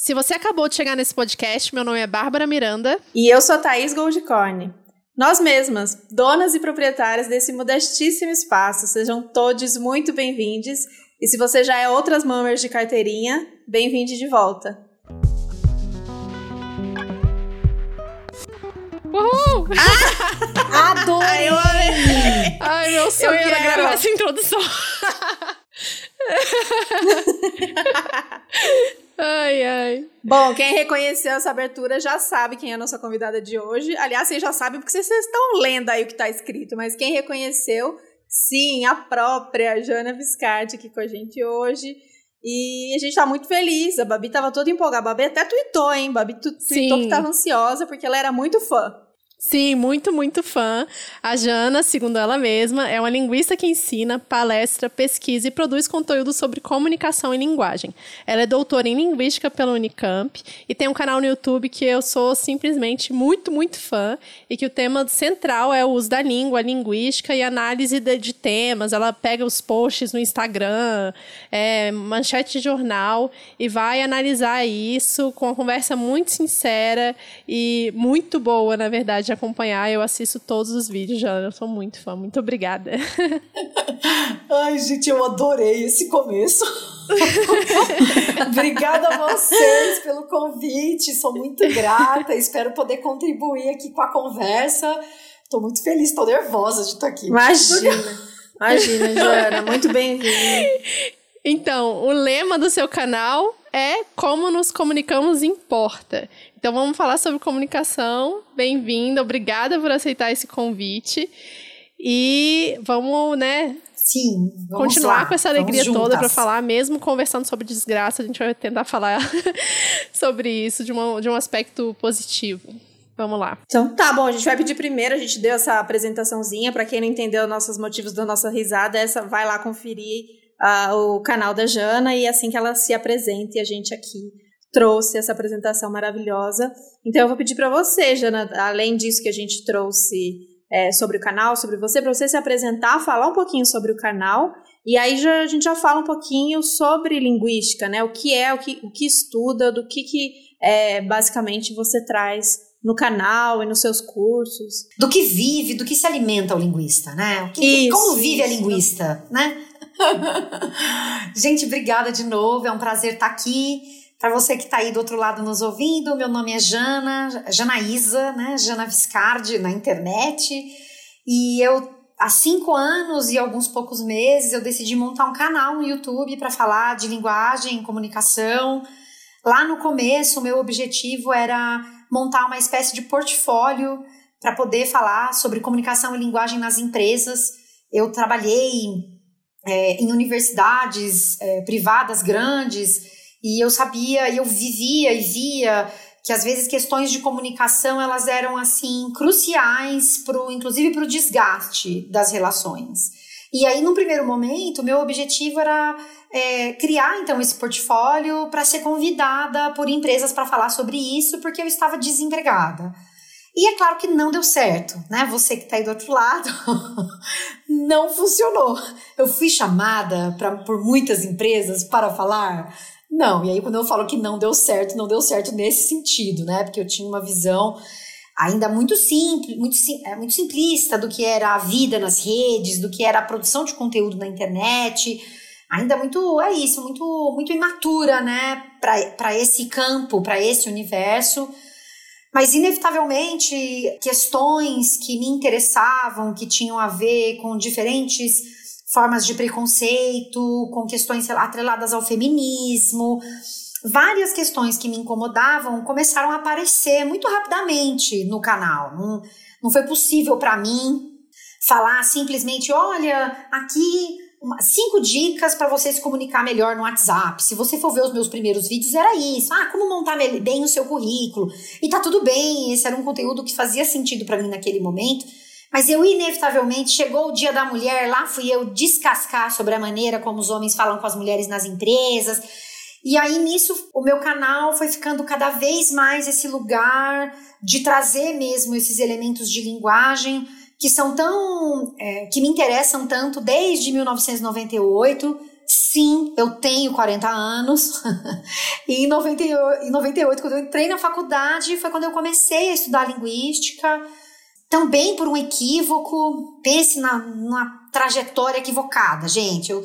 Se você acabou de chegar nesse podcast, meu nome é Bárbara Miranda. E eu sou Thaís Goldcorn. Nós mesmas, donas e proprietárias desse modestíssimo espaço, sejam todos muito bem-vindos. E se você já é outras mamas de carteirinha, bem-vinde de volta. Uhul! Ah! Adorei! Ai, eu amei! Ai, meu sonho Eu era quero. gravar essa introdução. ai, ai. Bom, quem reconheceu essa abertura já sabe quem é a nossa convidada de hoje. Aliás, vocês já sabem porque vocês estão lendo aí o que está escrito, mas quem reconheceu, sim, a própria Jana Viscardi aqui com a gente hoje. E a gente tá muito feliz. A Babi tava toda empolgada. A Babi até tweetou, hein? Babi tweetou Sim. que tava ansiosa porque ela era muito fã. Sim, muito, muito fã. A Jana, segundo ela mesma, é uma linguista que ensina, palestra, pesquisa e produz conteúdo sobre comunicação e linguagem. Ela é doutora em linguística pela Unicamp e tem um canal no YouTube que eu sou simplesmente muito, muito fã e que o tema central é o uso da língua, linguística e análise de, de temas. Ela pega os posts no Instagram, é, manchete de jornal e vai analisar isso com uma conversa muito sincera e muito boa, na verdade, de acompanhar. Eu assisto todos os vídeos, já eu sou muito fã. Muito obrigada. Ai, gente, eu adorei esse começo. Obrigada a vocês pelo convite, sou muito grata, espero poder contribuir aqui com a conversa. Tô muito feliz, tô nervosa de estar aqui. Imagina. Imagina, Jana. Muito bem-vinda. Então, o lema do seu canal é Como nos comunicamos importa. Então, vamos falar sobre comunicação. Bem-vinda, obrigada por aceitar esse convite. E vamos, né, Sim, vamos continuar lá, com essa alegria toda para falar, mesmo conversando sobre desgraça, a gente vai tentar falar sobre isso de, uma, de um aspecto positivo. Vamos lá. Então tá bom, a gente vai pedir primeiro, a gente deu essa apresentaçãozinha, pra quem não entendeu os nossos motivos da nossa risada, essa vai lá conferir ah, o canal da Jana e assim que ela se apresente, a gente aqui trouxe essa apresentação maravilhosa. Então eu vou pedir pra você, Jana, além disso que a gente trouxe é, sobre o canal, sobre você, pra você se apresentar, falar um pouquinho sobre o canal e aí já, a gente já fala um pouquinho sobre linguística, né? O que é, o que, o que estuda, do que, que é, basicamente você traz no canal e nos seus cursos. Do que vive, do que se alimenta o linguista, né? O que- Isso, como vive a isso. linguista, né? Gente, obrigada de novo, é um prazer estar aqui. Para você que está aí do outro lado nos ouvindo, meu nome é Jana, Janaísa, né? Jana Viscardi na internet. E eu, há cinco anos e alguns poucos meses, eu decidi montar um canal no YouTube para falar de linguagem, comunicação. Lá no começo, o meu objetivo era montar uma espécie de portfólio para poder falar sobre comunicação e linguagem nas empresas. Eu trabalhei é, em universidades é, privadas grandes e eu sabia, e eu vivia e via que às vezes questões de comunicação elas eram assim cruciais pro, inclusive para o desgaste das relações. E aí, num primeiro momento, meu objetivo era é, criar então esse portfólio para ser convidada por empresas para falar sobre isso, porque eu estava desempregada. E é claro que não deu certo, né? Você que está aí do outro lado, não funcionou. Eu fui chamada pra, por muitas empresas para falar. Não, e aí quando eu falo que não deu certo, não deu certo nesse sentido, né? Porque eu tinha uma visão ainda muito simples, muito, é, muito simplista do que era a vida nas redes, do que era a produção de conteúdo na internet. Ainda muito, é isso, muito, muito imatura, né? Para esse campo, para esse universo. Mas, inevitavelmente, questões que me interessavam, que tinham a ver com diferentes formas de preconceito, com questões atreladas ao feminismo, várias questões que me incomodavam começaram a aparecer muito rapidamente no canal. Não, não foi possível para mim falar simplesmente: olha, aqui cinco dicas para você se comunicar melhor no WhatsApp. Se você for ver os meus primeiros vídeos, era isso. Ah, como montar bem o seu currículo. E tá tudo bem, esse era um conteúdo que fazia sentido para mim naquele momento. Mas eu, inevitavelmente, chegou o dia da mulher, lá fui eu descascar sobre a maneira como os homens falam com as mulheres nas empresas. E aí, nisso, o meu canal foi ficando cada vez mais esse lugar de trazer mesmo esses elementos de linguagem que são tão. é, que me interessam tanto desde 1998. Sim, eu tenho 40 anos. e em 98, em 98, quando eu entrei na faculdade, foi quando eu comecei a estudar linguística. Também por um equívoco. Pense na, numa trajetória equivocada, gente. Eu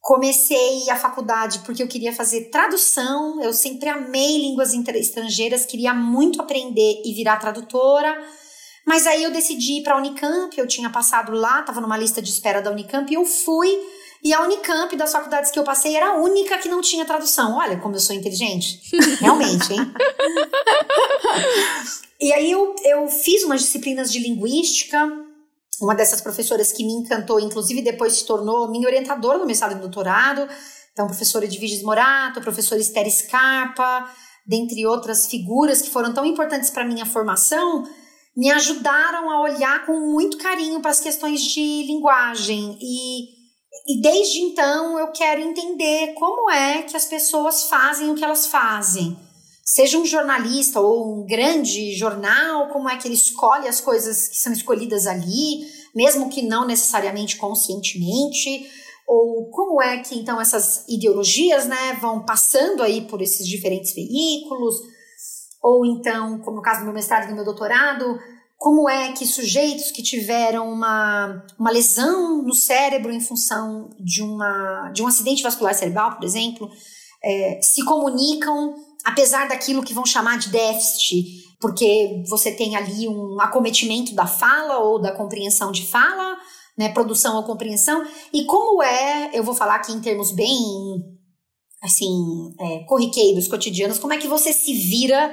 comecei a faculdade porque eu queria fazer tradução. Eu sempre amei línguas estrangeiras, queria muito aprender e virar tradutora. Mas aí eu decidi ir para a Unicamp, eu tinha passado lá, estava numa lista de espera da Unicamp, e eu fui e a Unicamp, das faculdades que eu passei, era a única que não tinha tradução. Olha como eu sou inteligente. Realmente, hein? e aí eu, eu fiz umas disciplinas de linguística. Uma dessas professoras que me encantou, inclusive depois se tornou minha orientadora no mestrado e doutorado. Então, professora Edviges Morato, professora Esther Scarpa, dentre outras figuras que foram tão importantes para minha formação, me ajudaram a olhar com muito carinho para as questões de linguagem e e desde então eu quero entender como é que as pessoas fazem o que elas fazem. Seja um jornalista ou um grande jornal, como é que ele escolhe as coisas que são escolhidas ali, mesmo que não necessariamente conscientemente, ou como é que então essas ideologias, né, vão passando aí por esses diferentes veículos, ou então, como no caso do meu mestrado e do meu doutorado, como é que sujeitos que tiveram uma, uma lesão no cérebro em função de, uma, de um acidente vascular cerebral, por exemplo, é, se comunicam apesar daquilo que vão chamar de déficit, porque você tem ali um acometimento da fala ou da compreensão de fala, né, produção ou compreensão, e como é, eu vou falar aqui em termos bem, assim, é, corriqueiros, cotidianos, como é que você se vira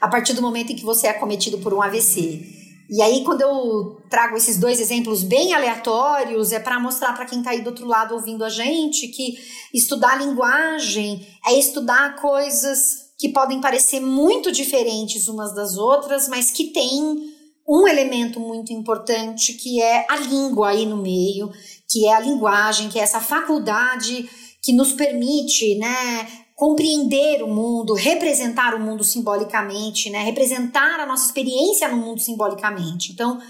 a partir do momento em que você é acometido por um AVC. E aí, quando eu trago esses dois exemplos bem aleatórios, é para mostrar para quem está aí do outro lado ouvindo a gente que estudar linguagem é estudar coisas que podem parecer muito diferentes umas das outras, mas que tem um elemento muito importante que é a língua aí no meio, que é a linguagem, que é essa faculdade que nos permite, né, compreender o mundo, representar o mundo simbolicamente, né? Representar a nossa experiência no mundo simbolicamente. Então,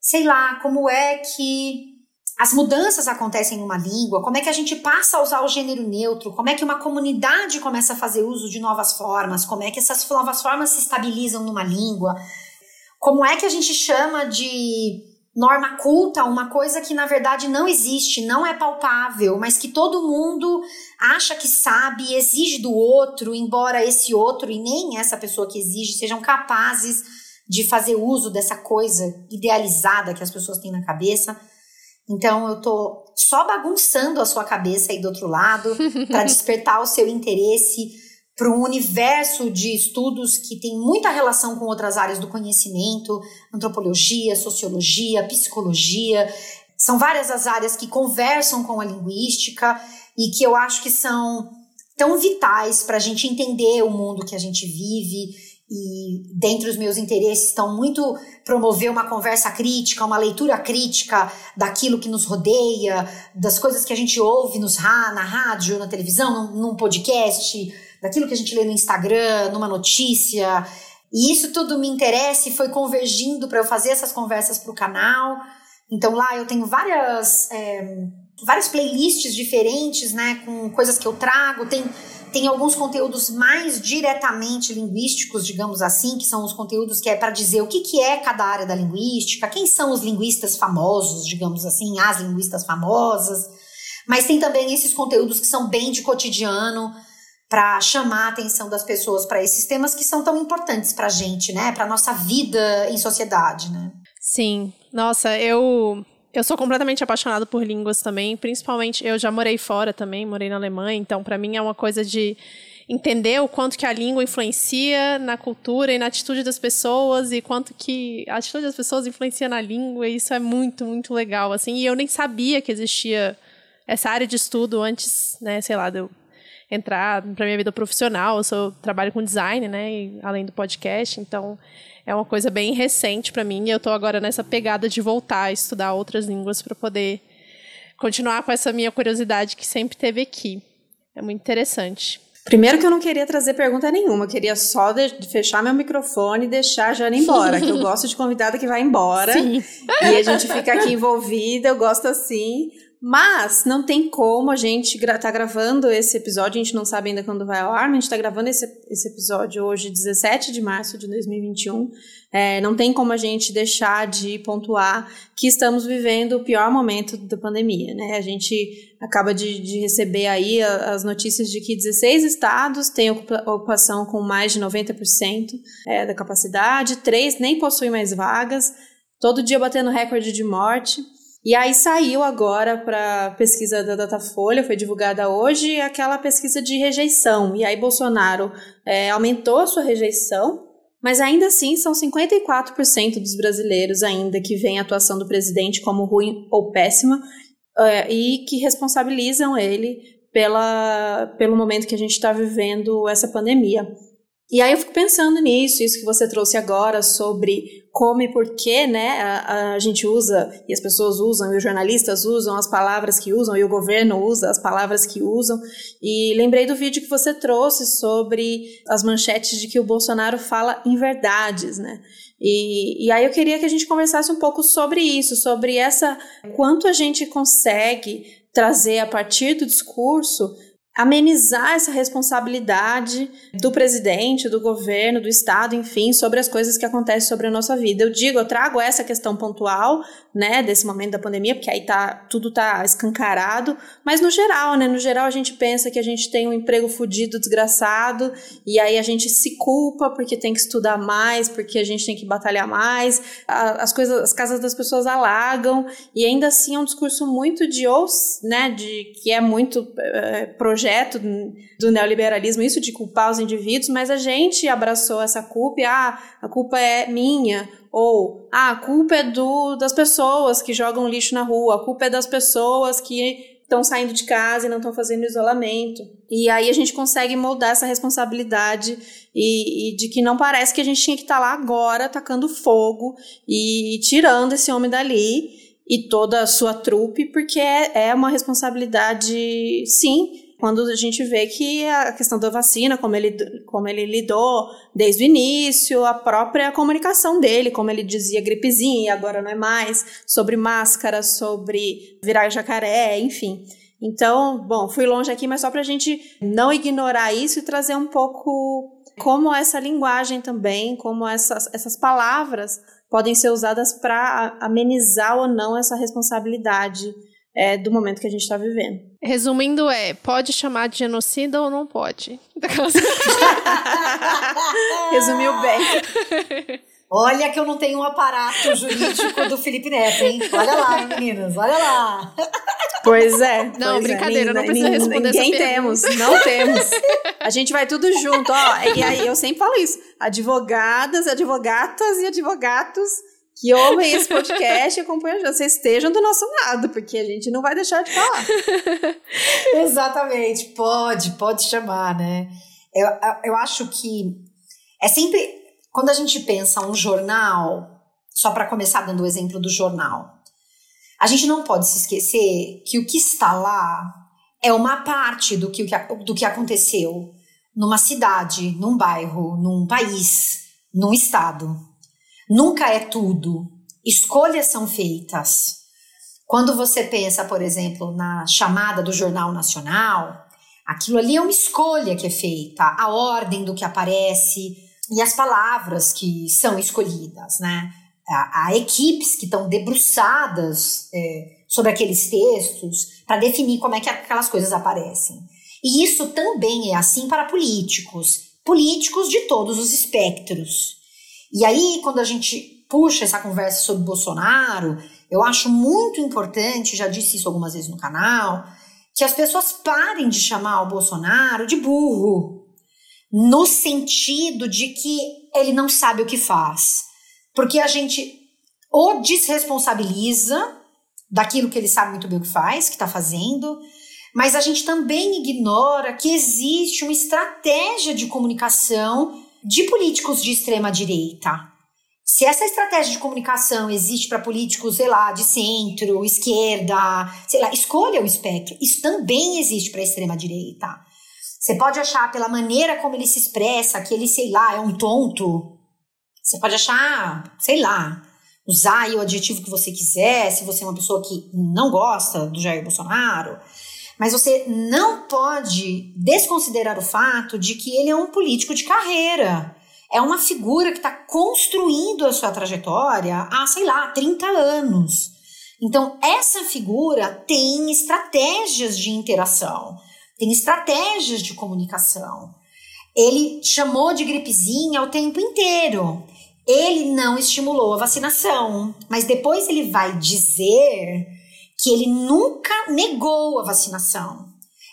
sei lá, como é que as mudanças acontecem numa língua, como é que a gente passa a usar o gênero neutro, como é que uma comunidade começa a fazer uso de novas formas, como é que essas novas formas se estabilizam numa língua, como é que a gente chama de norma culta, uma coisa que na verdade não existe, não é palpável, mas que todo mundo acha que sabe exige do outro, embora esse outro e nem essa pessoa que exige sejam capazes de fazer uso dessa coisa idealizada que as pessoas têm na cabeça. Então eu tô só bagunçando a sua cabeça aí do outro lado para despertar o seu interesse para um universo de estudos que tem muita relação com outras áreas do conhecimento, antropologia, sociologia, psicologia. São várias as áreas que conversam com a linguística e que eu acho que são tão vitais para a gente entender o mundo que a gente vive. E dentre os meus interesses estão muito promover uma conversa crítica, uma leitura crítica daquilo que nos rodeia, das coisas que a gente ouve nos, na rádio, na televisão, num, num podcast daquilo que a gente lê no Instagram, numa notícia. E isso tudo me interessa e foi convergindo para eu fazer essas conversas para o canal. Então lá eu tenho várias, é, várias playlists diferentes, né, com coisas que eu trago. Tem, tem alguns conteúdos mais diretamente linguísticos, digamos assim, que são os conteúdos que é para dizer o que, que é cada área da linguística, quem são os linguistas famosos, digamos assim, as linguistas famosas. Mas tem também esses conteúdos que são bem de cotidiano, para chamar a atenção das pessoas para esses temas que são tão importantes para a gente, né? Para nossa vida em sociedade, né? Sim. Nossa, eu eu sou completamente apaixonada por línguas também, principalmente eu já morei fora também, morei na Alemanha, então para mim é uma coisa de entender o quanto que a língua influencia na cultura e na atitude das pessoas e quanto que a atitude das pessoas influencia na língua, e isso é muito, muito legal, assim, e eu nem sabia que existia essa área de estudo antes, né, sei lá, de eu entrar para minha vida profissional. Eu sou, trabalho com design, né? E, além do podcast, então é uma coisa bem recente para mim. E eu estou agora nessa pegada de voltar a estudar outras línguas para poder continuar com essa minha curiosidade que sempre teve aqui. É muito interessante. Primeiro que eu não queria trazer pergunta nenhuma, eu queria só fechar meu microfone e deixar a Jana embora, que eu gosto de convidada que vai embora. Sim. E a gente fica aqui envolvida, eu gosto assim. Mas não tem como a gente gra tá gravando esse episódio, a gente não sabe ainda quando vai ao ar, mas a gente está gravando esse, esse episódio hoje, 17 de março de 2021. É, não tem como a gente deixar de pontuar que estamos vivendo o pior momento da pandemia, né? A gente acaba de, de receber aí as notícias de que 16 estados têm ocupação com mais de 90% é, da capacidade, três nem possuem mais vagas, todo dia batendo recorde de morte. E aí saiu agora para pesquisa da Datafolha, foi divulgada hoje, aquela pesquisa de rejeição. E aí Bolsonaro é, aumentou a sua rejeição, mas ainda assim são 54% dos brasileiros ainda que veem a atuação do presidente como ruim ou péssima é, e que responsabilizam ele pela, pelo momento que a gente está vivendo essa pandemia. E aí eu fico pensando nisso, isso que você trouxe agora sobre como e por que né, a, a, gente usa, e as pessoas usam, e os jornalistas usam as palavras que usam, e o governo usa as palavras que usam. E lembrei do vídeo que você trouxe sobre as manchetes de que o Bolsonaro fala em verdades, né? E, e aí eu queria que a gente conversasse um pouco sobre isso, sobre essa quanto a gente consegue trazer a partir do discurso amenizar essa responsabilidade do presidente, do governo, do Estado, enfim, sobre as coisas que acontecem sobre a nossa vida. Eu digo, eu trago essa questão pontual, né, desse momento da pandemia, porque aí tá, tudo tá escancarado, mas no geral, né, no geral a gente pensa que a gente tem um emprego fudido, desgraçado, e aí a gente se culpa porque tem que estudar mais, porque a gente tem que batalhar mais, as coisas, as casas das pessoas alagam, e ainda assim é um discurso muito de, ou, né, de, que é muito é, projeto projeto do neoliberalismo, isso de culpar os indivíduos, mas a gente abraçou essa culpa e, ah, a culpa é minha, ou, ah, a culpa é do, das pessoas que jogam lixo na rua, a culpa é das pessoas que estão saindo de casa e não estão fazendo isolamento. E aí a gente consegue moldar essa responsabilidade e, e, de que não parece que a gente tinha que estar tá lá agora tacando fogo e tirando esse homem dali e toda a sua trupe, porque é, é uma responsabilidade, sim, quando a gente vê que a questão da vacina, como ele, como ele lidou desde o início, a própria comunicação dele, como ele dizia gripezinha e agora não é mais, sobre máscara, sobre virar jacaré, enfim. Então, bom, fui longe aqui, mas só para a gente não ignorar isso e trazer um pouco como essa linguagem também, como essas, essas palavras podem ser usadas para amenizar ou não essa responsabilidade é, do momento que a gente está vivendo. Resumindo, é: pode chamar de genocida ou não pode? Resumiu bem. Olha que eu não tenho um aparato jurídico do Felipe Neto, hein? Olha lá, meninas, olha lá. Pois é. Não, pois é. brincadeira, é. não precisa responder Ninguém essa temos, não temos. A gente vai tudo junto, ó. E aí eu sempre falo isso: advogadas, advogatas e advogatos que ouvem esse podcast e acompanham, vocês estejam do nosso lado, porque a gente não vai deixar de falar. Exatamente, pode, pode chamar, né? Eu, eu acho que é sempre, quando a gente pensa um jornal, só para começar dando o exemplo do jornal, a gente não pode se esquecer que o que está lá é uma parte do que, do que aconteceu numa cidade, num bairro, num país, num estado nunca é tudo. Escolhas são feitas. Quando você pensa, por exemplo, na chamada do Jornal Nacional, aquilo ali é uma escolha que é feita, a ordem do que aparece e as palavras que são escolhidas, né? Há, equipes que estão debruçadas é, sobre aqueles textos para definir como é que aquelas coisas aparecem. E isso também é assim para políticos, políticos de todos os espectros. E aí, quando a gente puxa essa conversa sobre Bolsonaro, eu acho muito importante, já disse isso algumas vezes no canal, que as pessoas parem de chamar o Bolsonaro de burro, no sentido de que ele não sabe o que faz. Porque a gente o desresponsabiliza daquilo que ele sabe muito bem o que faz, que está fazendo, mas a gente também ignora que existe uma estratégia de comunicação de políticos de extrema direita. Se essa estratégia de comunicação existe para políticos, sei lá, de centro, esquerda, sei lá, escolha o espectro. Isso também existe para a extrema direita. Você pode achar pela maneira como ele se expressa que ele, sei lá, é um tonto. Você pode achar, sei lá, usar o adjetivo que você quiser, se você é uma pessoa que não gosta do Jair Bolsonaro, mas você não pode desconsiderar o fato de que ele é um político de carreira. É uma figura que está construindo a sua trajetória há, sei lá, 30 anos. Então, essa figura tem estratégias de interação, tem estratégias de comunicação. Ele chamou de gripezinha o tempo inteiro ele não estimulou a vacinação, mas depois ele vai dizer que ele nunca negou a vacinação.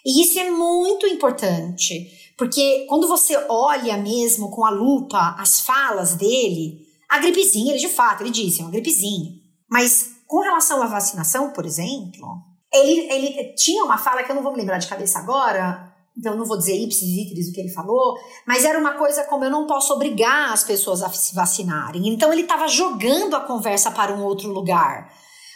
E isso é muito importante, porque quando você olha mesmo com a lupa as falas dele, a gripezinha, ele de fato, ele disse, é uma gripezinha. Mas com relação à vacinação, por exemplo, ele, ele tinha uma fala que eu não vou me lembrar de cabeça agora, então não vou dizer ipsis o que ele falou, mas era uma coisa como eu não posso obrigar as pessoas a se vacinarem. Então ele estava jogando a conversa para um outro lugar.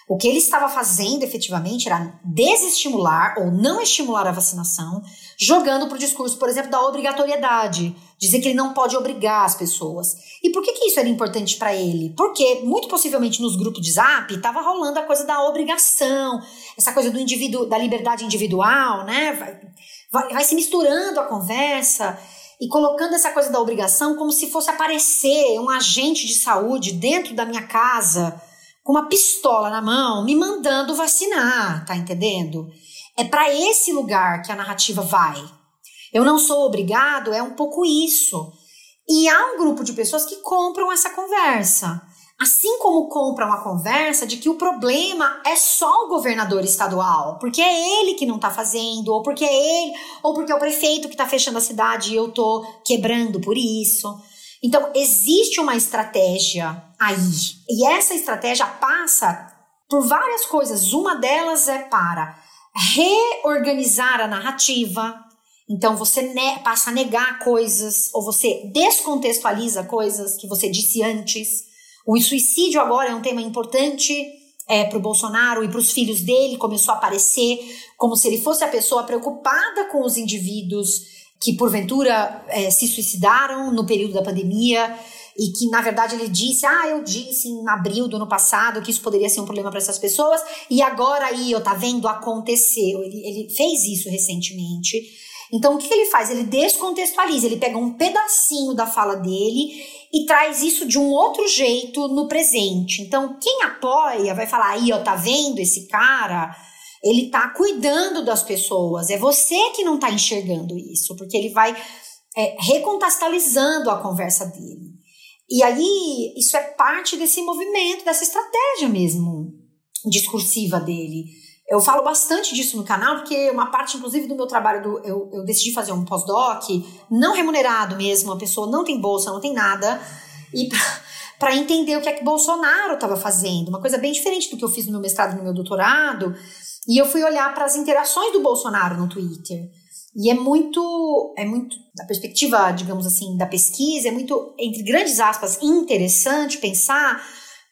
O que ele estava fazendo efetivamente era desestimular ou não estimular a vacinação, jogando para o discurso, por exemplo, da obrigatoriedade, dizer que ele não pode obrigar as pessoas. E por que, que isso era importante para ele? Porque, muito possivelmente, nos grupos de zap estava rolando a coisa da obrigação, essa coisa do indivíduo, da liberdade individual, né? vai, vai se misturando a conversa e colocando essa coisa da obrigação como se fosse aparecer um agente de saúde dentro da minha casa com uma pistola na mão me mandando vacinar, tá entendendo? É para esse lugar que a narrativa vai. Eu não sou obrigado, é um pouco isso. E há um grupo de pessoas que compram essa conversa. Assim como compram a conversa de que o problema é só o governador estadual, porque é ele que não tá fazendo, ou porque é ele, ou porque é o prefeito que tá fechando a cidade e eu tô quebrando por isso. Então, existe uma estratégia aí. E essa estratégia passa por várias coisas. Uma delas é para reorganizar a narrativa. Então, você passa a negar coisas, ou você descontextualiza coisas que você disse antes. O suicídio agora é um tema importante é, para o Bolsonaro e para os filhos dele, começou a aparecer como se ele fosse a pessoa preocupada com os indivíduos que porventura é, se suicidaram no período da pandemia e que na verdade ele disse, ah, eu disse em abril do ano passado que isso poderia ser um problema para essas pessoas e agora aí, eu tá vendo, aconteceu. Ele, ele fez isso recentemente. Então o que, que ele faz? Ele descontextualiza, ele pega um pedacinho da fala dele e traz isso de um outro jeito no presente. Então, quem apoia vai falar aí, ó, tá vendo esse cara? Ele tá cuidando das pessoas. É você que não tá enxergando isso, porque ele vai é, recontextualizando a conversa dele. E aí, isso é parte desse movimento, dessa estratégia mesmo discursiva dele. Eu falo bastante disso no canal, porque uma parte, inclusive, do meu trabalho, do, eu, eu decidi fazer um pós-doc, não remunerado mesmo, a pessoa não tem bolsa, não tem nada, e para entender o que é que Bolsonaro estava fazendo, uma coisa bem diferente do que eu fiz no meu mestrado e no meu doutorado, e eu fui olhar para as interações do Bolsonaro no Twitter. E é muito, é muito, da perspectiva, digamos assim, da pesquisa, é muito, entre grandes aspas, interessante pensar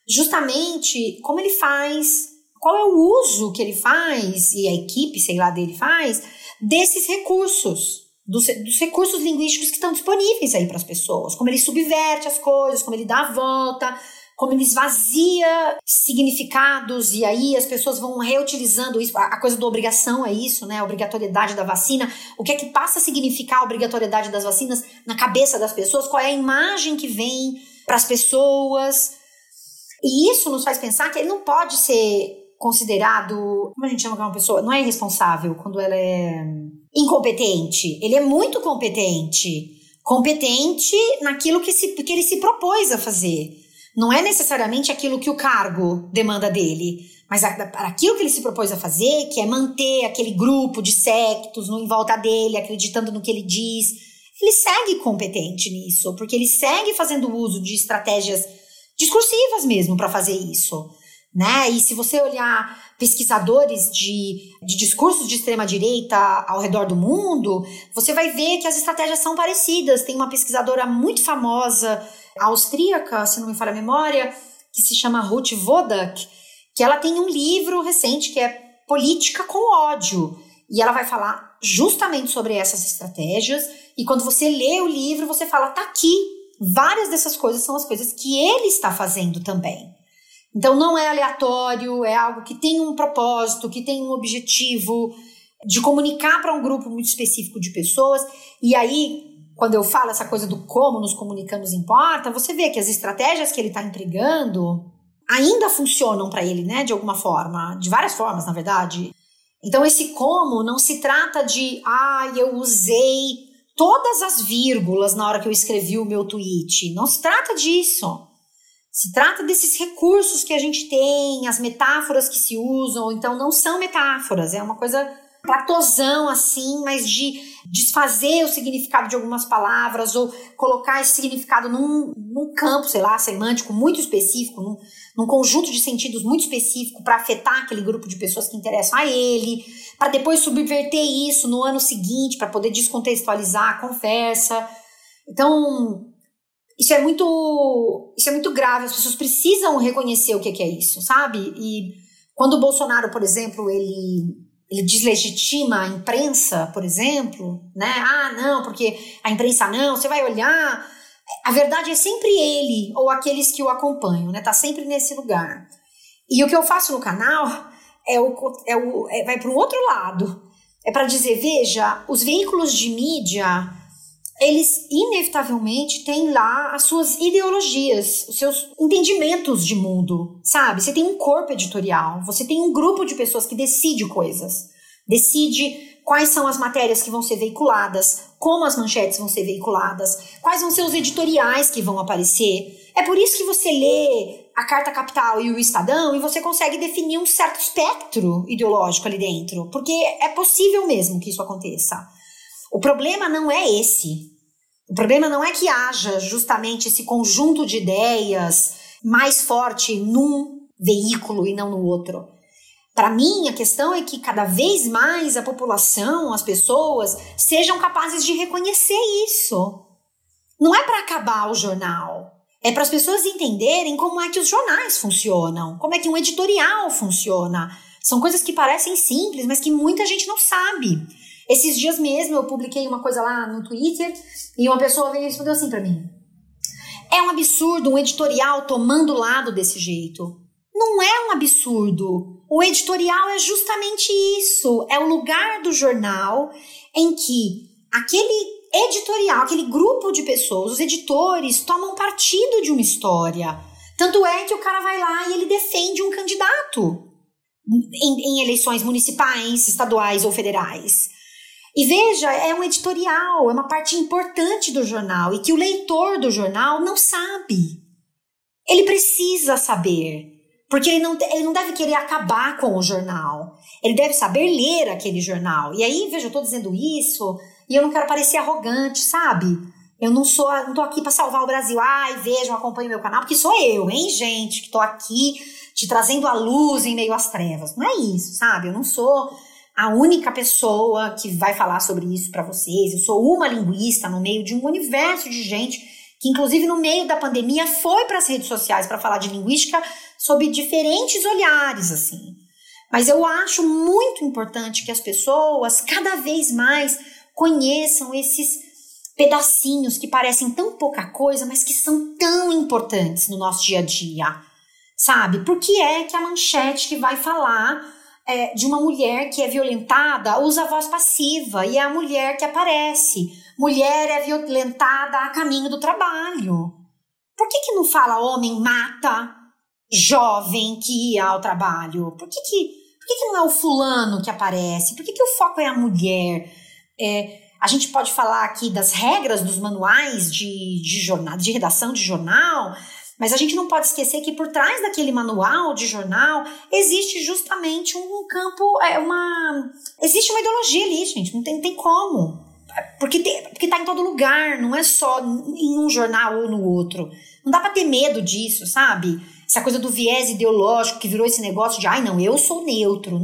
justamente como ele faz qual é o uso que ele faz e a equipe, sei lá, dele faz desses recursos, dos, dos recursos linguísticos que estão disponíveis aí para as pessoas, como ele subverte as coisas, como ele dá a volta, como ele esvazia significados e aí as pessoas vão reutilizando isso. A coisa da obrigação é isso, né? A obrigatoriedade da vacina. O que é que passa a significar a obrigatoriedade das vacinas na cabeça das pessoas? Qual é a imagem que vem para as pessoas? E isso nos faz pensar que ele não pode ser considerado. Como a gente chama uma pessoa? Não é irresponsável quando ela é incompetente. Ele é muito competente. Competente naquilo que, se, que ele se propôs a fazer. Não é necessariamente aquilo que o cargo demanda dele, mas aquilo que ele se propôs a fazer, que é manter aquele grupo de sectos em volta dele, acreditando no que ele diz. Ele segue competente nisso, porque ele segue fazendo uso de estratégias discursivas mesmo para fazer isso né? E se você olhar pesquisadores de, de discursos de extrema-direita ao redor do mundo, você vai ver que as estratégias são parecidas. Tem uma pesquisadora muito famosa, austríaca, se não me falha a memória, que se chama Ruth Wodak, que ela tem um livro recente que é Política com Ódio. E ela vai falar justamente sobre essas estratégias. E quando você lê o livro, você fala, tá aqui. Várias dessas coisas são as coisas que ele está fazendo também. Então não é aleatório, é algo que tem um propósito, que tem um objetivo de comunicar para um grupo muito específico de pessoas. E aí, quando eu falo essa coisa do como nos comunicamos importa, você vê que as estratégias que ele está empregando ainda funcionam para ele, né, de alguma forma, de várias formas, na verdade. Então esse como não se trata de, ah, eu usei todas as vírgulas na hora que eu escrevi o meu tweet. Não se trata disso. Se trata desses recursos que a gente tem, as metáforas que se usam, então não são metáforas, é uma coisa platosão assim, mas de desfazer o significado de algumas palavras ou colocar esse significado num, num campo, sei lá, semântico muito específico, num, num conjunto de sentidos muito específico para afetar aquele grupo de pessoas que interessam a ele, para depois subverter isso no ano seguinte, para poder descontextualizar a conversa. Então, isso é muito isso é muito grave, as pessoas precisam reconhecer o que é isso, sabe? E quando o Bolsonaro, por exemplo, ele ele deslegitima a imprensa, por exemplo, né? Ah, não, porque a imprensa não, você vai olhar, a verdade é sempre ele ou aqueles que o acompanham, né? Tá sempre nesse lugar. E o que eu faço no canal é o, é o é, vai para o outro lado. É para dizer, veja, os veículos de mídia eles inevitavelmente têm lá as suas ideologias, os seus entendimentos de mundo, sabe? Você tem um corpo editorial, você tem um grupo de pessoas que decide coisas, decide quais são as matérias que vão ser veiculadas, como as manchetes vão ser veiculadas, quais vão ser os editoriais que vão aparecer. É por isso que você lê a Carta Capital e o Estadão e você consegue definir um certo espectro ideológico ali dentro, porque é possível mesmo que isso aconteça. O problema não é esse. O problema não é que haja justamente esse conjunto de ideias mais forte num veículo e não no outro. Para mim, a questão é que cada vez mais a população, as pessoas, sejam capazes de reconhecer isso. Não é para acabar o jornal. É para as pessoas entenderem como é que os jornais funcionam, como é que um editorial funciona. São coisas que parecem simples, mas que muita gente não sabe. Esses dias mesmo eu publiquei uma coisa lá no Twitter e uma pessoa veio e respondeu assim para mim: É um absurdo um editorial tomando lado desse jeito. Não é um absurdo. O editorial é justamente isso. É o lugar do jornal em que aquele editorial, aquele grupo de pessoas, os editores, tomam partido de uma história. Tanto é que o cara vai lá e ele defende um candidato em, em eleições municipais, estaduais ou federais. E veja, é um editorial, é uma parte importante do jornal e que o leitor do jornal não sabe. Ele precisa saber, porque ele não, ele não deve querer acabar com o jornal. Ele deve saber ler aquele jornal. E aí, veja, eu estou dizendo isso e eu não quero parecer arrogante, sabe? Eu não sou, não tô aqui para salvar o Brasil. Ai, vejam, acompanhem meu canal, porque sou eu, hein, gente, que tô aqui te trazendo a luz em meio às trevas. Não é isso, sabe? Eu não sou a única pessoa que vai falar sobre isso para vocês. Eu sou uma linguista no meio de um universo de gente que, inclusive, no meio da pandemia, foi para as redes sociais para falar de linguística sob diferentes olhares, assim. Mas eu acho muito importante que as pessoas cada vez mais conheçam esses pedacinhos que parecem tão pouca coisa, mas que são tão importantes no nosso dia a dia. Sabe? Por que é que a manchete que vai falar é, de uma mulher que é violentada usa a voz passiva e é a mulher que aparece. Mulher é violentada a caminho do trabalho. Por que, que não fala homem mata jovem que ia ao trabalho? Por que, que, por que, que não é o fulano que aparece? Por que, que o foco é a mulher? É, a gente pode falar aqui das regras dos manuais de, de, jornal, de redação de jornal, mas a gente não pode esquecer que por trás daquele manual de jornal existe justamente um campo, é uma. Existe uma ideologia ali, gente. Não tem, tem como. Porque, tem, porque tá em todo lugar, não é só em um jornal ou no outro. Não dá pra ter medo disso, sabe? Essa coisa do viés ideológico que virou esse negócio de, ai, não, eu sou neutro.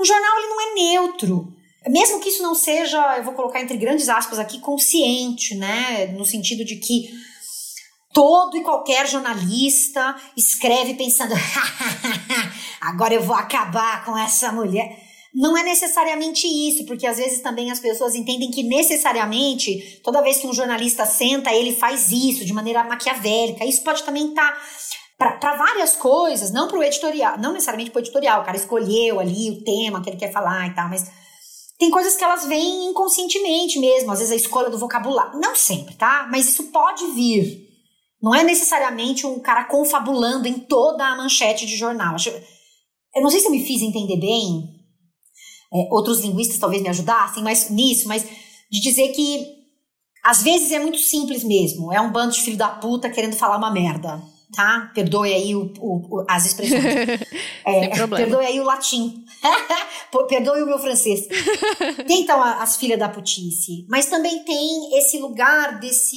Um jornal ele não é neutro. Mesmo que isso não seja, eu vou colocar entre grandes aspas aqui, consciente, né? No sentido de que todo e qualquer jornalista escreve pensando: agora eu vou acabar com essa mulher. Não é necessariamente isso, porque às vezes também as pessoas entendem que necessariamente toda vez que um jornalista senta, ele faz isso de maneira maquiavélica. Isso pode também estar tá para várias coisas, não para o editorial, não necessariamente para o editorial, o cara escolheu ali o tema que ele quer falar e tal, mas tem coisas que elas vêm inconscientemente mesmo, às vezes a escolha do vocabulário, não sempre, tá? Mas isso pode vir. Não é necessariamente um cara confabulando em toda a manchete de jornal. Eu não sei se eu me fiz entender bem, é, outros linguistas talvez me ajudassem mas, nisso, mas de dizer que às vezes é muito simples mesmo. É um bando de filho da puta querendo falar uma merda tá? Perdoe aí o, o, as expressões. é, perdoe aí o latim. perdoe o meu francês. Tem então as filhas da putice, mas também tem esse lugar desse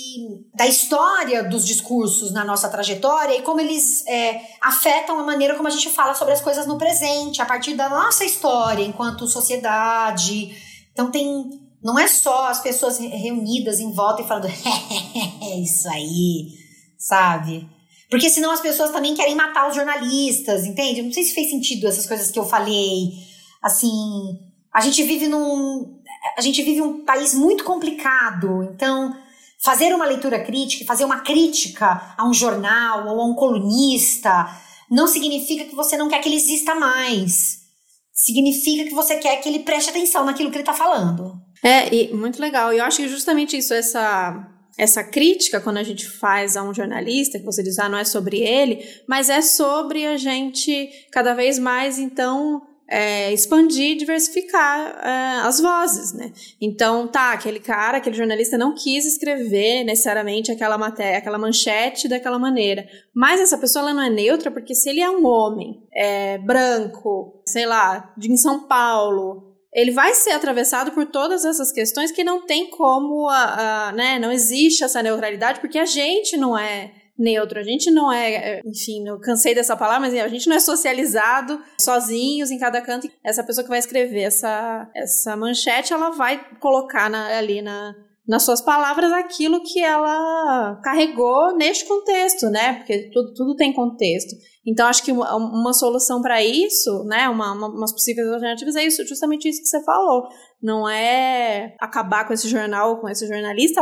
da história dos discursos na nossa trajetória e como eles é, afetam a maneira como a gente fala sobre as coisas no presente, a partir da nossa história enquanto sociedade. Então tem não é só as pessoas reunidas em volta e falando é isso aí, sabe? Porque senão as pessoas também querem matar os jornalistas, entende? Não sei se fez sentido essas coisas que eu falei. Assim, a gente vive num. A gente vive um país muito complicado. Então, fazer uma leitura crítica, fazer uma crítica a um jornal ou a um colunista, não significa que você não quer que ele exista mais. Significa que você quer que ele preste atenção naquilo que ele está falando. É, e muito legal. E eu acho que justamente isso, essa essa crítica quando a gente faz a um jornalista, que você diz, ah, não é sobre ele, mas é sobre a gente cada vez mais, então, é, expandir, diversificar é, as vozes, né? Então, tá, aquele cara, aquele jornalista não quis escrever necessariamente aquela matéria, aquela manchete daquela maneira. Mas essa pessoa ela não é neutra porque se ele é um homem é, branco, sei lá, de em São Paulo, ele vai ser atravessado por todas essas questões que não tem como, a, a, né, não existe essa neutralidade, porque a gente não é neutro, a gente não é, é, enfim, eu cansei dessa palavra, mas a gente não é socializado sozinhos em cada canto. Essa pessoa que vai escrever essa, essa manchete, ela vai colocar na, ali na, nas suas palavras aquilo que ela carregou neste contexto, né? Porque tudo, tudo tem contexto. Então, acho que uma, uma solução para isso, né? Uma, uma, umas possíveis alternativas é isso, justamente isso que você falou. Não é acabar com esse jornal, com esse jornalista,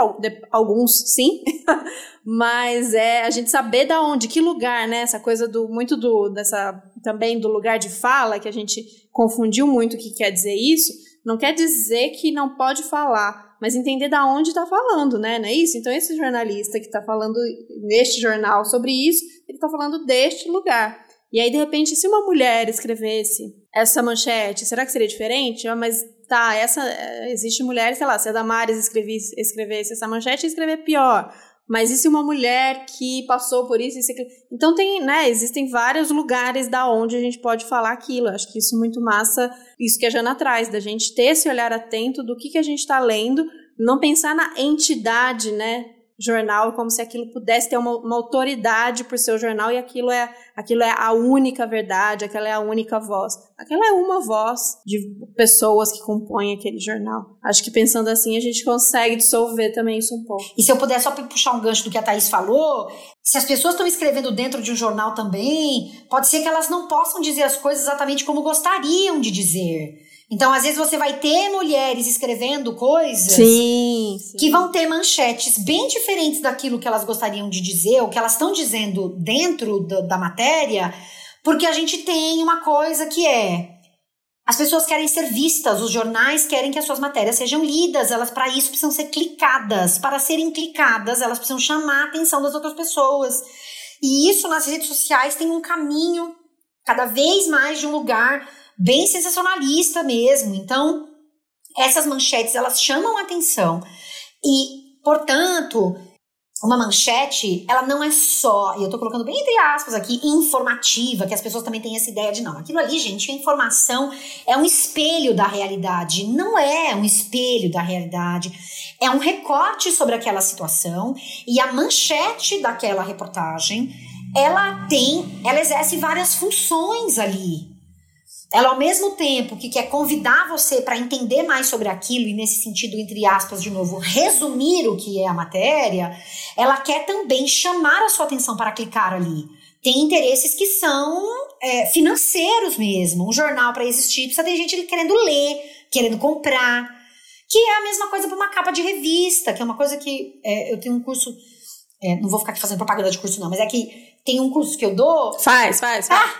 alguns sim, mas é a gente saber da onde, que lugar, né? Essa coisa do muito do dessa também do lugar de fala que a gente confundiu muito o que quer dizer isso. Não quer dizer que não pode falar, mas entender da onde está falando, né? Não é isso? Então, esse jornalista que está falando neste jornal sobre isso, ele está falando deste lugar. E aí, de repente, se uma mulher escrevesse essa manchete, será que seria diferente? Ah, mas tá, essa. Eh, existe mulheres, sei lá, se a Damares escrevesse, escrevesse essa manchete, ia escrever pior. Mas e se uma mulher que passou por isso? isso então tem, né? Existem vários lugares da onde a gente pode falar aquilo. Acho que isso é muito massa, isso que a Jana traz, da gente ter esse olhar atento do que, que a gente está lendo, não pensar na entidade, né? Jornal como se aquilo pudesse ter uma, uma, autoridade por seu jornal e aquilo é aquilo é a única verdade, aquela é a única voz. Aquela é uma voz de pessoas que compõem aquele jornal. Acho que pensando assim a gente consegue dissolver também isso um pouco. E se eu puder só puxar um gancho do que a Thaís falou, se as pessoas estão escrevendo dentro de um jornal também, pode ser que elas não possam dizer as coisas exatamente como gostariam de dizer. Então, às vezes, você vai ter mulheres escrevendo coisas sim, sim. que vão ter manchetes bem diferentes daquilo que elas gostariam de dizer, ou que elas estão dizendo dentro da matéria, porque a gente tem uma coisa que é. As pessoas querem ser vistas, os jornais querem que as suas matérias sejam lidas, elas para isso precisam ser clicadas. Para serem clicadas, elas precisam chamar a atenção das outras pessoas. E isso nas redes sociais tem um caminho cada vez mais de um lugar bem sensacionalista mesmo. Então, essas manchetes, elas chamam atenção. E, portanto, uma manchete, ela não é só, e eu tô colocando bem entre aspas aqui, informativa, que as pessoas também têm essa ideia de não. Aquilo ali, gente, a informação é um espelho da realidade. Não é um espelho da realidade. É um recorte sobre aquela situação e a manchete daquela reportagem, ela tem, ela exerce várias funções ali. Ela, ao mesmo tempo que quer convidar você para entender mais sobre aquilo, e nesse sentido, entre aspas, de novo, resumir o que é a matéria, ela quer também chamar a sua atenção para clicar ali. Tem interesses que são é, financeiros mesmo. Um jornal, para existir, precisa ter gente querendo ler, querendo comprar. Que é a mesma coisa para uma capa de revista, que é uma coisa que é, eu tenho um curso É, não vou ficar aqui fazendo propaganda de curso, não, mas é que tem um curso que eu dou. Faz, faz, faz. Ah,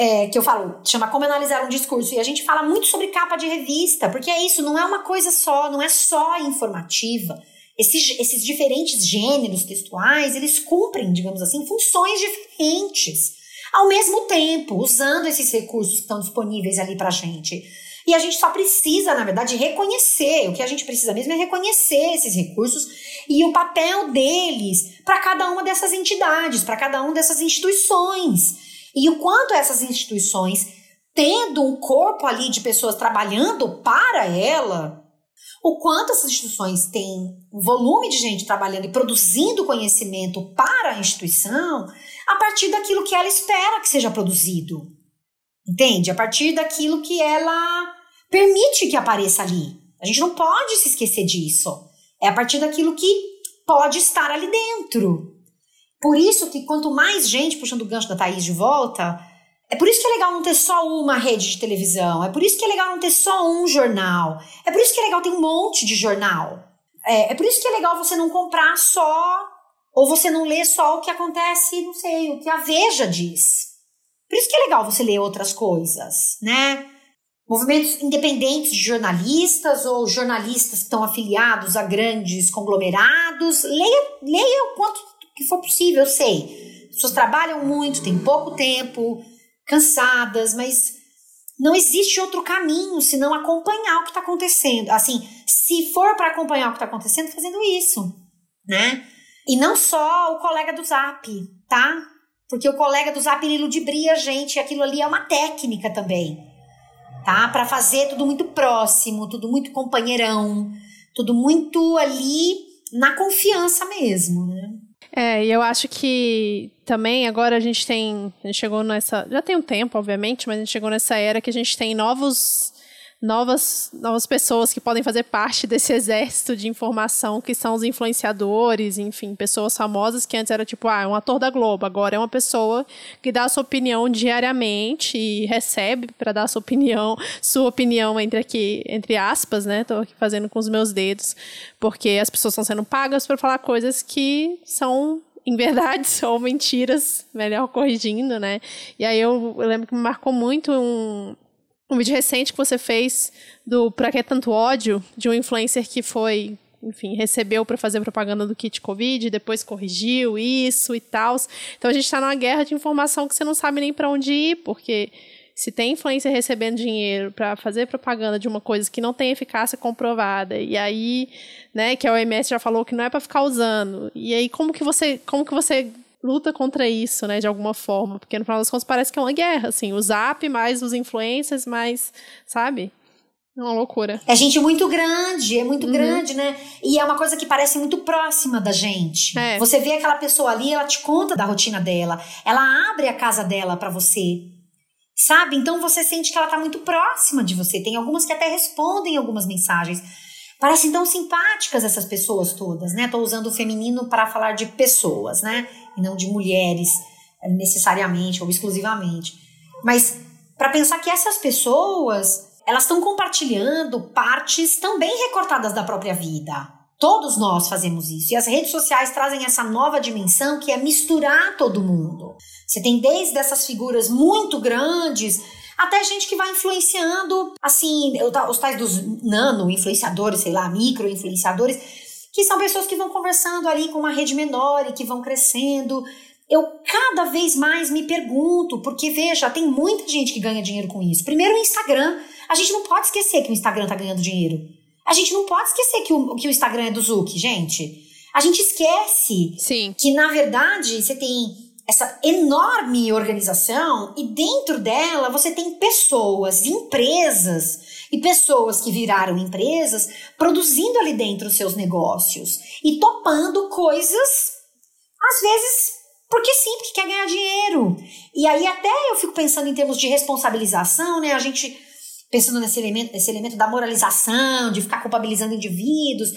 é, que eu falo, chama Como Analisar um Discurso. E a gente fala muito sobre capa de revista, porque é isso, não é uma coisa só, não é só informativa. Esses, esses diferentes gêneros textuais, eles cumprem, digamos assim, funções diferentes. Ao mesmo tempo, usando esses recursos que estão disponíveis ali pra gente. E a gente só precisa, na verdade, reconhecer. O que a gente precisa mesmo é reconhecer esses recursos e o papel deles para cada uma dessas entidades, para cada uma dessas instituições. E o quanto essas instituições, tendo um corpo ali de pessoas trabalhando para ela, o quanto essas instituições têm um volume de gente trabalhando e produzindo conhecimento para a instituição a partir daquilo que ela espera que seja produzido. Entende? A partir daquilo que ela permite que apareça ali. A gente não pode se esquecer disso. É a partir daquilo que pode estar ali dentro. Por isso que quanto mais gente, puxando o gancho da Thaís de volta, é por isso que é legal não ter só uma rede de televisão, é por isso que é legal não ter só um jornal, é por isso que é legal ter um monte de jornal. É, é por isso que é legal você não comprar só, ou você não ler só o que acontece, não sei, o que a Veja diz. Por isso que é legal você ler outras coisas, né? Movimentos independentes de jornalistas ou jornalistas que estão afiliados a grandes conglomerados. Leia, leia o quanto que for possível, eu sei. As pessoas trabalham muito, têm pouco tempo, cansadas, mas não existe outro caminho senão acompanhar o que está acontecendo. Assim, se for para acompanhar o que está acontecendo, fazendo isso, né? E não só o colega do Zap, tá? Porque o colega do Zap ele a gente, aquilo ali é uma técnica também, tá? Para fazer tudo muito próximo, tudo muito companheirão, tudo muito ali na confiança mesmo, né? É, e eu acho que também agora a gente tem. A gente chegou nessa. Já tem um tempo, obviamente, mas a gente chegou nessa era que a gente tem novos. Novas, novas pessoas que podem fazer parte desse exército de informação que são os influenciadores, enfim, pessoas famosas que antes era tipo, ah, é um ator da Globo, agora é uma pessoa que dá a sua opinião diariamente e recebe para dar a sua opinião, sua opinião entre aqui, entre aspas, né? Tô aqui fazendo com os meus dedos, porque as pessoas estão sendo pagas para falar coisas que são em verdade ou mentiras, melhor corrigindo, né? E aí eu, eu, lembro que me marcou muito um, um vídeo recente que você fez do Pra que tanto ódio, de um influencer que foi, enfim, recebeu para fazer propaganda do kit Covid, depois corrigiu isso e tal. Então a gente está numa guerra de informação que você não sabe nem para onde ir, porque se tem influência recebendo dinheiro para fazer propaganda de uma coisa que não tem eficácia comprovada, e aí, né, que a OMS já falou que não é para ficar usando, e aí como que você, como que você luta contra isso, né, de alguma forma? Porque no final das contas parece que é uma guerra, assim, o Zap mais os influencers, mais, sabe? É uma loucura. É gente muito grande, é muito uhum. grande, né? E é uma coisa que parece muito próxima da gente. É. Você vê aquela pessoa ali, ela te conta da rotina dela, ela abre a casa dela para você sabe? Então você sente que ela tá muito próxima de você. Tem algumas que até respondem algumas mensagens. Parecem tão simpáticas essas pessoas todas, né? Tô usando o feminino para falar de pessoas, né? E não de mulheres necessariamente ou exclusivamente. Mas para pensar que essas pessoas, elas estão compartilhando partes também recortadas da própria vida. Todos nós fazemos isso. E as redes sociais trazem essa nova dimensão que é misturar todo mundo. Você tem desde essas figuras muito grandes até gente que vai influenciando, assim, os tais dos nano-influenciadores, sei lá, micro-influenciadores, que são pessoas que vão conversando ali com uma rede menor e que vão crescendo. Eu cada vez mais me pergunto, porque veja, tem muita gente que ganha dinheiro com isso. Primeiro o Instagram. A gente não pode esquecer que o Instagram tá ganhando dinheiro. A gente não pode esquecer que o, que o Instagram é do Zuki, gente. A gente esquece Sim. que, na verdade, você tem essa enorme organização e dentro dela você tem pessoas, empresas e pessoas que viraram empresas produzindo ali dentro os seus negócios e topando coisas, às vezes porque sim, porque quer ganhar dinheiro. E aí até eu fico pensando em termos de responsabilização, né? A gente pensando nesse elemento, nesse elemento da moralização, de ficar culpabilizando indivíduos.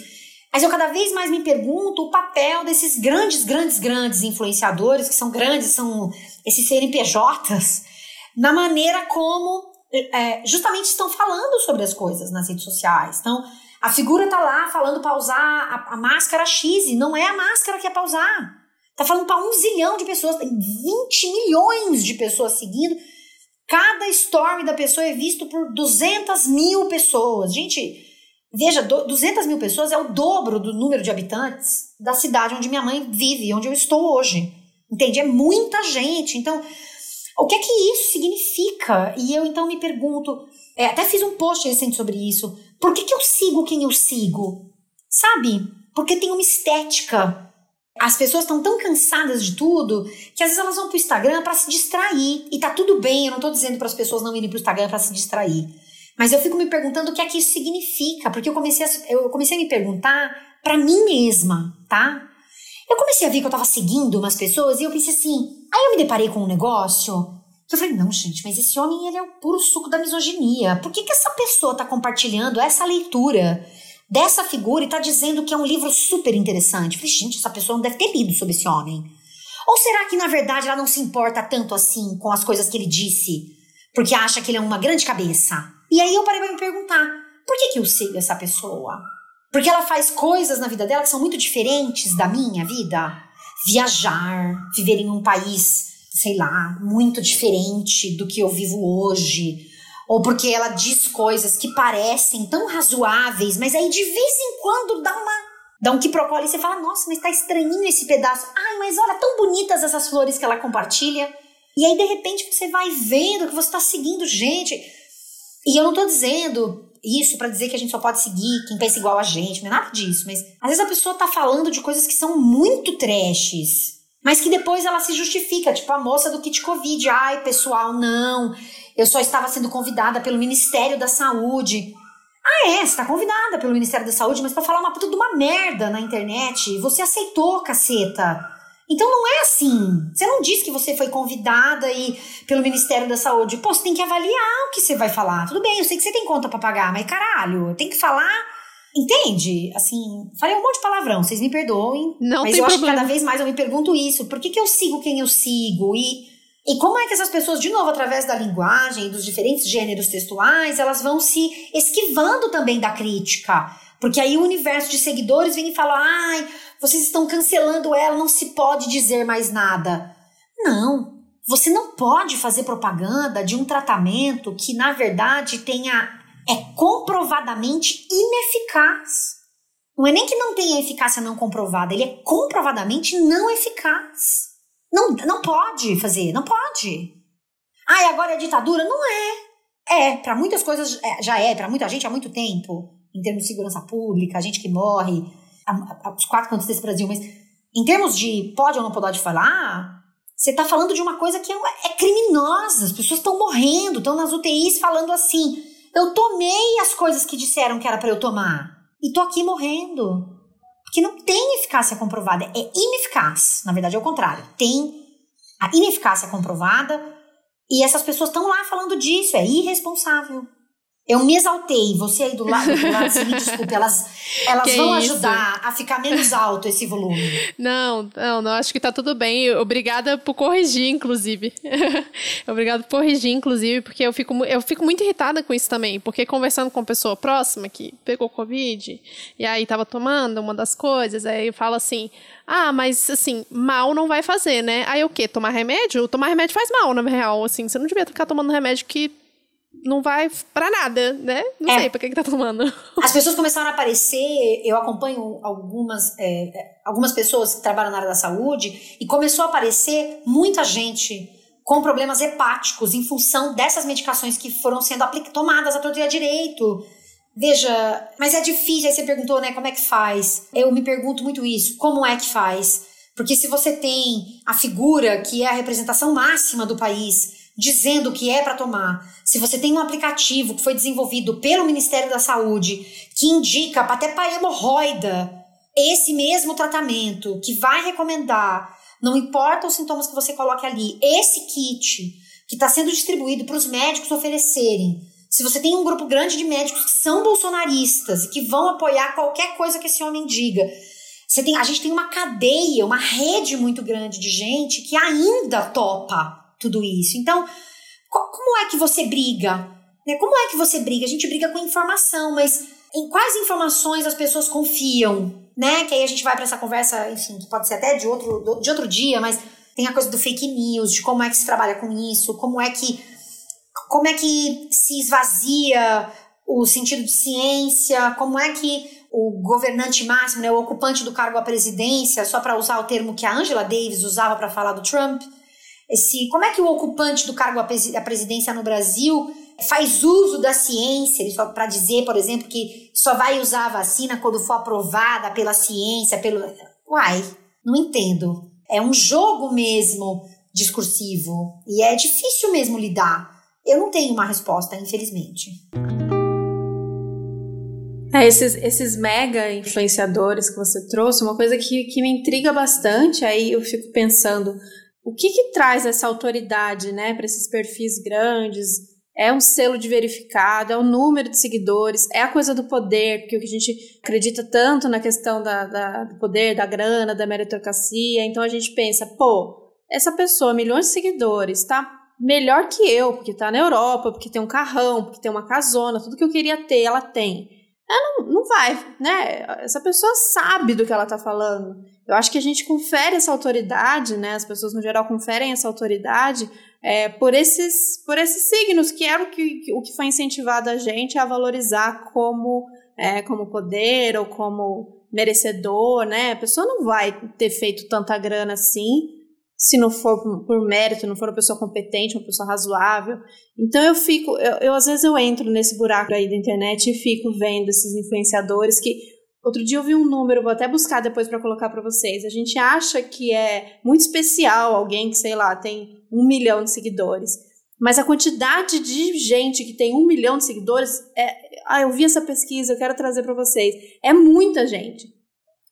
Mas eu cada vez mais me pergunto o papel desses grandes, grandes, grandes influenciadores, que são grandes, são esses CNPJs, na maneira como é, justamente estão falando sobre as coisas nas redes sociais. Então, a figura tá lá falando para usar a, a, máscara X, e não é a máscara que é para usar. Tá falando para um zilhão de pessoas, tem 20 milhões de pessoas seguindo. Cada story da pessoa é visto por 200 mil pessoas. Gente, veja, 200 mil pessoas é o dobro do número de habitantes da cidade onde minha mãe vive, onde eu estou hoje. Entende? É muita gente. Então, o que é que isso significa? E eu então me pergunto, é, até fiz um post recente sobre isso. Por que, que eu sigo quem eu sigo? Sabe? Porque tem uma estética. As pessoas estão tão cansadas de tudo que às vezes elas vão pro Instagram para se distrair. E tá tudo bem, eu não tô dizendo para as pessoas não irem pro Instagram para se distrair. Mas eu fico me perguntando o que é que isso significa, porque eu comecei a, eu comecei a me perguntar para mim mesma, tá? Eu comecei a ver que eu tava seguindo umas pessoas e eu pensei assim. Aí eu me deparei com um negócio eu falei, não, gente, mas esse homem ele é o puro suco da misoginia. Por que, que essa pessoa tá compartilhando essa leitura dessa figura e tá dizendo que é um livro super interessante? Eu falei, gente, essa pessoa não deve ter lido sobre esse homem. Ou será que, na verdade, ela não se importa tanto assim com as coisas que ele disse, porque acha que ele é uma grande cabeça? E aí eu parei pra me perguntar, por que, que eu sigo essa pessoa? Porque ela faz coisas na vida dela que são muito diferentes da minha vida? Viajar, viver em um país sei lá, muito diferente do que eu vivo hoje. Ou porque ela diz coisas que parecem tão razoáveis, mas aí de vez em quando dá uma. Dá um quiprocó e você fala, nossa, mas tá estranhinho esse pedaço. Ai, mas olha, tão bonitas essas flores que ela compartilha. E aí, de repente, você vai vendo que você tá seguindo gente. E eu não tô dizendo isso para dizer que a gente só pode seguir quem pensa igual a gente, não é nada disso. Mas às vezes a pessoa tá falando de coisas que são muito trashes mas que depois ela se justifica, tipo a moça do kit Covid. Ai, pessoal, não, eu só estava sendo convidada pelo Ministério da Saúde. Ah, é, você está convidada pelo Ministério da Saúde, mas para falar uma puta de uma merda na internet, você aceitou, caceta. Então não é assim. Você não diz que você foi convidada e pelo Ministério da Saúde. Pô, você tem que avaliar o que você vai falar. Tudo bem, eu sei que você tem conta para pagar, mas caralho, tem que falar Entende? Assim, falei um monte de palavrão, vocês me perdoem. Não mas tem eu problema. acho que cada vez mais eu me pergunto isso. Por que, que eu sigo quem eu sigo? E, e como é que essas pessoas, de novo, através da linguagem, dos diferentes gêneros textuais, elas vão se esquivando também da crítica? Porque aí o universo de seguidores vem e fala: ai, vocês estão cancelando ela, não se pode dizer mais nada. Não. Você não pode fazer propaganda de um tratamento que, na verdade, tenha é comprovadamente ineficaz. Não é nem que não tenha eficácia não comprovada, ele é comprovadamente não eficaz. Não, não pode fazer, não pode. Ah, e agora é ditadura? Não é. É, para muitas coisas é, já é, para muita gente há muito tempo, em termos de segurança pública, gente que morre, os quatro cantos desse Brasil, mas em termos de pode ou não pode falar, você está falando de uma coisa que é, é criminosa, as pessoas estão morrendo, estão nas UTIs falando assim, eu tomei as coisas que disseram que era para eu tomar e tô aqui morrendo. Porque não tem eficácia comprovada, é ineficaz. Na verdade, é o contrário. Tem a ineficácia comprovada e essas pessoas estão lá falando disso, é irresponsável. Eu me exaltei, você aí do lado, do lado me desculpe, elas, elas vão isso? ajudar a ficar menos alto esse volume. Não, não, não, acho que tá tudo bem. Obrigada por corrigir, inclusive. Obrigada por corrigir, inclusive, porque eu fico, eu fico muito irritada com isso também, porque conversando com uma pessoa próxima que pegou Covid, e aí tava tomando uma das coisas, aí eu falo assim, ah, mas assim, mal não vai fazer, né? Aí o quê? Tomar remédio? Tomar remédio faz mal, na real, assim, você não devia ficar tomando remédio que não vai para nada, né? Não é. sei pra que, que tá tomando. As pessoas começaram a aparecer, eu acompanho algumas, é, algumas pessoas que trabalham na área da saúde, e começou a aparecer muita gente com problemas hepáticos em função dessas medicações que foram sendo tomadas a todo dia direito. Veja, mas é difícil, aí você perguntou, né, como é que faz? Eu me pergunto muito isso, como é que faz? Porque se você tem a figura que é a representação máxima do país, dizendo o que é para tomar, se você tem um aplicativo que foi desenvolvido pelo Ministério da Saúde que indica até para hemorroida esse mesmo tratamento, que vai recomendar, não importa os sintomas que você coloque ali, esse kit que está sendo distribuído para os médicos oferecerem. Se você tem um grupo grande de médicos que são bolsonaristas e que vão apoiar qualquer coisa que esse homem diga, você tem, a gente tem uma cadeia, uma rede muito grande de gente que ainda topa tudo isso. Então, como é que você briga? Né? Como é que você briga? A gente briga com informação, mas em quais informações as pessoas confiam? né? Que aí a gente vai para essa conversa, enfim, que pode ser até de outro, de outro dia, mas tem a coisa do fake news, de como é que se trabalha com isso, como é que como é que se esvazia o sentido de ciência, como é que o governante máximo, né, o ocupante do cargo à presidência, só para usar o termo que a Angela Davis usava para falar do Trump, esse, como é que o ocupante do cargo à presidência no Brasil faz uso da ciência, só para dizer, por exemplo, que só vai usar a vacina quando for aprovada pela ciência, pelo. Uai, não entendo. É um jogo mesmo discursivo e é difícil mesmo lidar. Eu não tenho uma resposta, infelizmente. É, esses, esses mega influenciadores que você trouxe, uma coisa que, que me intriga bastante, aí eu fico pensando, o que que traz essa autoridade, né, para esses perfis grandes, é um selo de verificado, é o número de seguidores, é a coisa do poder, porque o que a gente acredita tanto na questão da, da, do poder, da grana, da meritocracia, então a gente pensa, pô, essa pessoa, milhões de seguidores, tá melhor que eu, porque tá na Europa, porque tem um carrão, porque tem uma casona, tudo que eu queria ter, ela tem. Ela não, não vai, né? Essa pessoa sabe do que ela tá falando. Eu acho que a gente confere essa autoridade, né? As pessoas no geral conferem essa autoridade é, por, esses, por esses signos, que era o que, o que foi incentivado a gente a valorizar como, é, como poder ou como merecedor, né? A pessoa não vai ter feito tanta grana assim se não for por, por mérito, não for uma pessoa competente, uma pessoa razoável. Então eu fico, eu, eu às vezes eu entro nesse buraco aí da internet e fico vendo esses influenciadores que Outro dia eu vi um número, vou até buscar depois para colocar para vocês. A gente acha que é muito especial alguém que, sei lá, tem um milhão de seguidores. Mas a quantidade de gente que tem um milhão de seguidores, é, ah, eu vi essa pesquisa, eu quero trazer para vocês. É muita gente.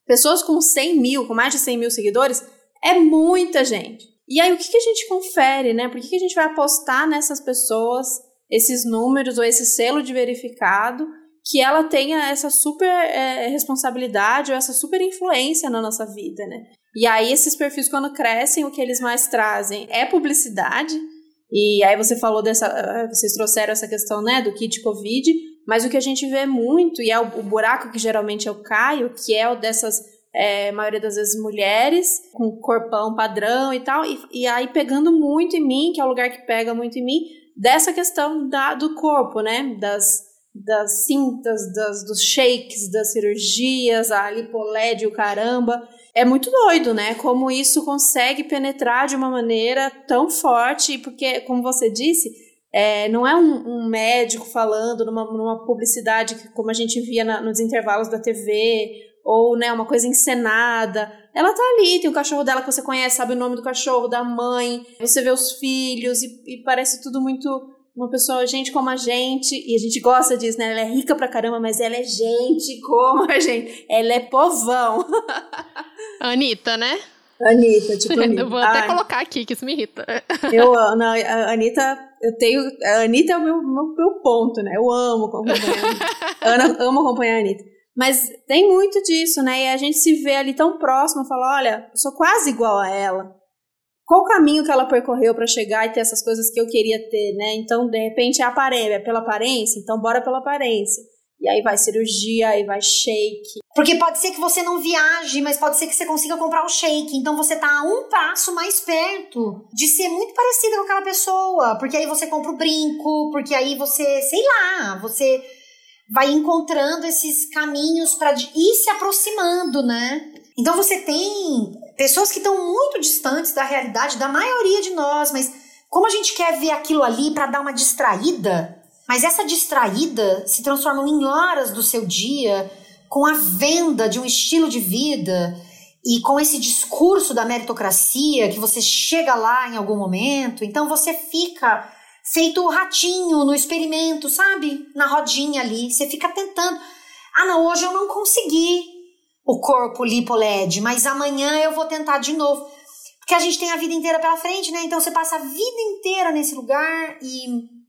Pessoas com 100 mil, com mais de 100 mil seguidores, é muita gente. E aí, o que, que a gente confere, né? Por que, que a gente vai apostar nessas pessoas, esses números ou esse selo de verificado? Que ela tenha essa super é, responsabilidade ou essa super influência na nossa vida, né? E aí esses perfis quando crescem, o que eles mais trazem é publicidade. E aí você falou dessa, eh, vocês trouxeram essa questão, né, do kit COVID, mas o que a gente vê muito e é o, o buraco que geralmente eu caio, que é o dessas é, maioria das vezes mulheres, com corpão padrão e tal, e, e aí pegando muito em mim, que é o lugar que pega muito em mim, dessa questão da, do corpo, né? Das, das cintas, das, dos shakes, das cirurgias, a lipoled, o caramba. É muito doido, né? Como isso consegue penetrar de uma maneira tão forte, porque, como você disse, é, não é um, um, médico falando numa, numa publicidade como a gente via na, nos intervalos da TV, ou né, uma coisa encenada. Ela tá ali, tem o cachorro dela que você conhece, sabe o nome do cachorro, da mãe, você vê os filhos, e, e parece tudo muito uma pessoa, gente como a gente, e a gente gosta disso, né? Ela é rica pra caramba, mas ela é gente como a gente. Ela é povão. Anitta, né? Anitta, tipo Anitta. Eu vou até Ai. colocar aqui, que isso me irrita. Eu amo, a Anitta, eu tenho, a Anitta é o meu, meu, meu ponto, né? Eu amo acompanhar a Anitta. amo acompanhar a Anitta. Mas tem muito disso, né? E a gente se vê ali tão próximo, fala, olha, eu sou quase igual a ela qual o caminho que ela percorreu para chegar e ter essas coisas que eu queria ter, né? Então, de repente, é aparência, é pela aparência, então bora pela aparência. E aí vai cirurgia, aí vai shake. Porque pode ser que você não viaje, mas pode ser que você consiga comprar o shake. Então você tá a um passo mais perto de ser muito parecida com aquela pessoa. Porque aí você compra o brinco, porque aí você, sei lá, você vai encontrando esses caminhos para ir se aproximando, né? Então você tem pessoas que estão muito distantes da realidade da maioria de nós, mas como a gente quer ver aquilo ali para dar uma distraída, mas essa distraída se transforma em horas do seu dia com a venda de um estilo de vida e com esse discurso da meritocracia que você chega lá em algum momento, então você fica feito o ratinho no experimento, sabe? Na rodinha ali, você fica tentando. Ah, não, hoje eu não consegui o corpo lipoled, mas amanhã eu vou tentar de novo. Porque a gente tem a vida inteira pela frente, né? Então você passa a vida inteira nesse lugar e,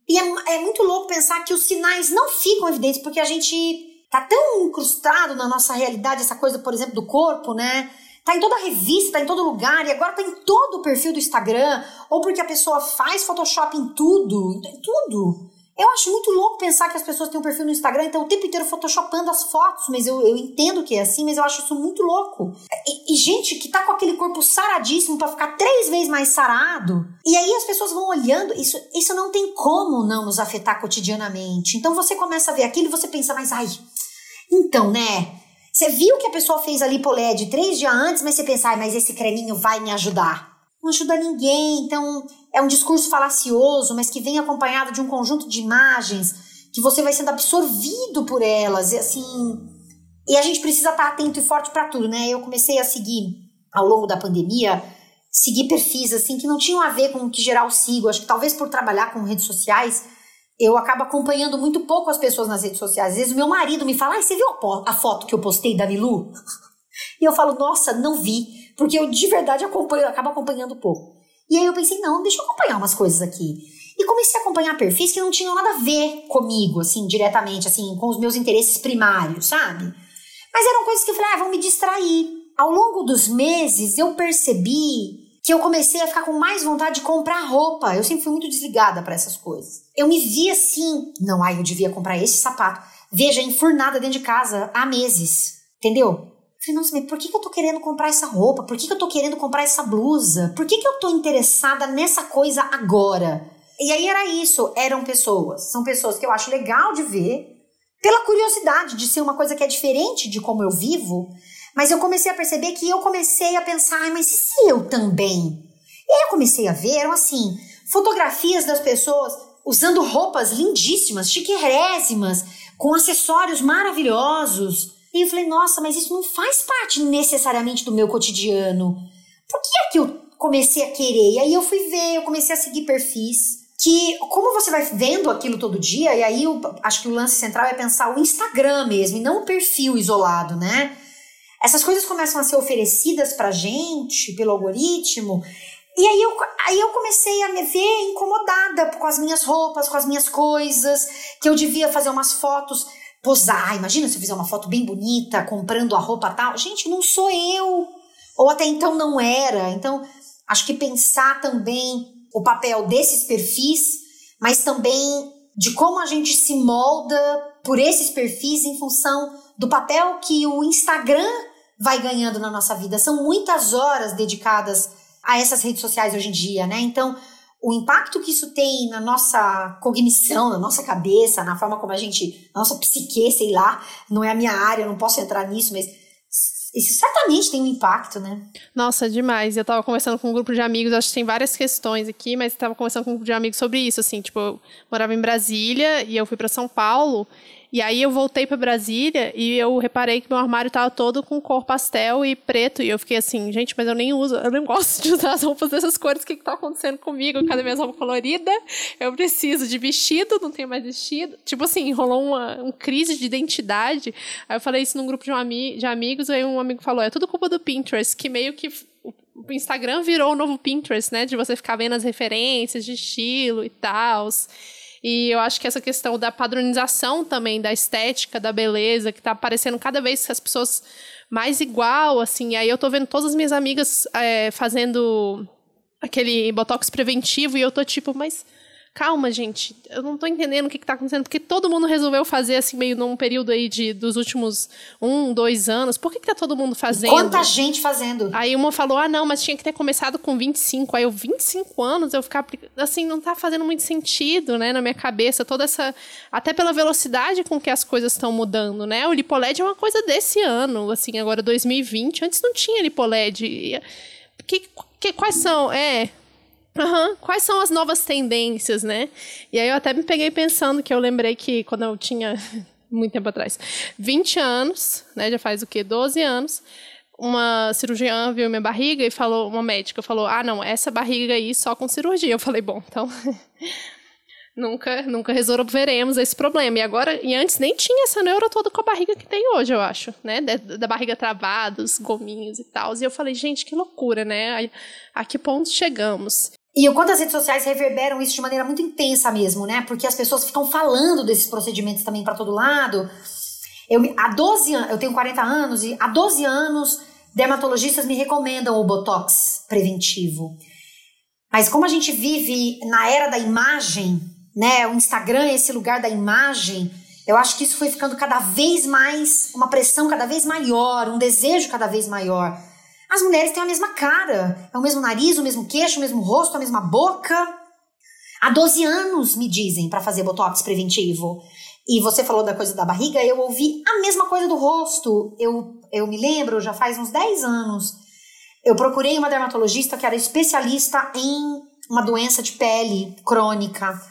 e é, é muito louco pensar que os sinais não ficam evidentes, porque a gente tá tão incrustado na nossa realidade, essa coisa, por exemplo, do corpo, né? Tá em toda revista, tá em todo lugar, e agora tá em todo o perfil do Instagram, ou porque a pessoa faz Photoshop em tudo, em tudo. Eu acho muito louco pensar que as pessoas têm um perfil no Instagram e estão o tempo inteiro photoshopando as fotos, mas eu, eu entendo que é assim, mas eu acho isso muito louco. E, e gente que tá com aquele corpo saradíssimo para ficar três vezes mais sarado, e aí as pessoas vão olhando, isso, isso não tem como não nos afetar cotidianamente. Então você começa a ver aquilo e você pensa, mas ai, então, né? Você viu que a pessoa fez a lipoled três dias antes, mas você pensa, ai, mas esse creminho vai me ajudar. Não ajuda ninguém, então é um discurso falacioso, mas que vem acompanhado de um conjunto de imagens que você vai sendo absorvido por elas, e assim. E a gente precisa estar atento e forte para tudo, né? Eu comecei a seguir ao longo da pandemia, seguir perfis assim que não tinham a ver com o que geral sigo. Acho que talvez por trabalhar com redes sociais, eu acabo acompanhando muito pouco as pessoas nas redes sociais. Às vezes o meu marido me fala: ah, você viu a foto que eu postei da Milu? E eu falo, nossa, não vi, porque eu de verdade acompanho, acabo acompanhando pouco. E aí eu pensei, não, deixa eu acompanhar umas coisas aqui. E comecei a acompanhar perfis que não tinham nada a ver comigo, assim, diretamente, assim, com os meus interesses primários, sabe? Mas eram coisas que eu falei, ah, vão me distrair. Ao longo dos meses, eu percebi que eu comecei a ficar com mais vontade de comprar roupa. Eu sempre fui muito desligada para essas coisas. Eu me vi assim, não, ai, eu devia comprar esse sapato. Veja, enfurnada dentro de casa há meses, entendeu? Falei, nossa, mas por que, que eu tô querendo comprar essa roupa? Por que, que eu tô querendo comprar essa blusa? Por que, que eu tô interessada nessa coisa agora? E aí era isso, eram pessoas. São pessoas que eu acho legal de ver, pela curiosidade de ser uma coisa que é diferente de como eu vivo, mas eu comecei a perceber que eu comecei a pensar, mas e se eu também? E aí eu comecei a ver, eram assim, fotografias das pessoas usando roupas lindíssimas, chiquerésimas, com acessórios maravilhosos, e eu falei, nossa, mas isso não faz parte necessariamente do meu cotidiano. Por que é que eu comecei a querer? E aí eu fui ver, eu comecei a seguir perfis que, como você vai vendo aquilo todo dia, e aí eu acho que o lance central é pensar o Instagram mesmo, e não o perfil isolado, né? Essas coisas começam a ser oferecidas pra gente pelo algoritmo, e aí eu, aí eu comecei a me ver incomodada com as minhas roupas, com as minhas coisas, que eu devia fazer umas fotos posar. Imagina se eu fizer uma foto bem bonita, comprando a roupa tal. Gente, não sou eu. Ou até então não era. Então, acho que pensar também o papel desses perfis, mas também de como a gente se molda por esses perfis em função do papel que o Instagram vai ganhando na nossa vida. São muitas horas dedicadas a essas redes sociais hoje em dia, né? Então, o impacto que isso tem na nossa cognição, na nossa cabeça, na forma como a gente, na nossa psique, sei lá, não é a minha área, eu não posso entrar nisso, mas isso certamente tem um impacto, né? Nossa, demais. Eu tava conversando com um grupo de amigos, acho que tem várias questões aqui, mas tava conversando com um grupo de amigos sobre isso, assim, tipo, eu morava em Brasília e eu fui para São Paulo e aí eu voltei para Brasília e eu reparei que meu armário tava todo com cor pastel e preto. E eu fiquei assim, gente, mas eu nem uso, eu nem gosto de usar as roupas dessas cores. O que, que tá acontecendo comigo? Cadê minha roupa colorida? Eu preciso de vestido, não tenho mais vestido. Tipo assim, rolou uma, uma crise de identidade. Aí eu falei isso num grupo de, um ami de amigos, aí um amigo falou: é tudo culpa do Pinterest, que meio que o Instagram virou o novo Pinterest, né? De você ficar vendo as referências de estilo e tal. E eu acho que essa questão da padronização também, da estética, da beleza, que tá aparecendo cada vez as pessoas mais igual, assim. Aí eu tô vendo todas as minhas amigas é, fazendo aquele botox preventivo e eu tô tipo, mas calma, gente, eu não tô entendendo o que, que tá acontecendo, porque todo mundo resolveu fazer assim, meio num período aí de, dos últimos um, dois anos. Por que, que tá todo mundo fazendo? Quanta gente fazendo? Aí uma falou, ah, não, mas tinha que ter começado com 25. Aí eu, 25 anos, eu ficar, assim, não tá fazendo muito sentido, né, na minha cabeça, toda essa, até pela velocidade com que as coisas estão mudando, né? O Lipoled é uma coisa desse ano, assim, agora 2020, antes não tinha Lipoled. Que, que, quais são? É, Uhum. Quais são as novas tendências, né? E aí eu até me peguei pensando que eu lembrei que quando eu tinha, muito tempo atrás, 20 anos, né? Já faz o quê? 12 anos. Uma cirurgiã viu minha barriga e falou, uma médica falou: Ah, não, essa barriga aí só com cirurgia. Eu falei: Bom, então. nunca, nunca resolveremos esse problema. E agora, e antes nem tinha essa neura toda com a barriga que tem hoje, eu acho, né? Da, da barriga travada, os gominhos e tal. E eu falei, gente, que loucura, né? A, a que ponto chegamos? E o quanto as redes sociais reverberam isso de maneira muito intensa mesmo, né? Porque as pessoas ficam falando desses procedimentos também para todo lado. Eu, há 12 anos, eu tenho 40 anos e há 12 anos dermatologistas me recomendam o botox preventivo. Mas como a gente vive na era da imagem, né, o Instagram, esse lugar da imagem, eu acho que isso foi ficando cada vez mais, uma pressão cada vez maior, um desejo cada vez maior. As mulheres têm a mesma cara, é o mesmo nariz, o mesmo queixo, o mesmo rosto, a mesma boca. Há 12 anos me dizem para fazer botox preventivo. E você falou da coisa da barriga, eu ouvi a mesma coisa do rosto. Eu, eu me lembro, já faz uns 10 anos, eu procurei uma dermatologista que era especialista em uma doença de pele crônica,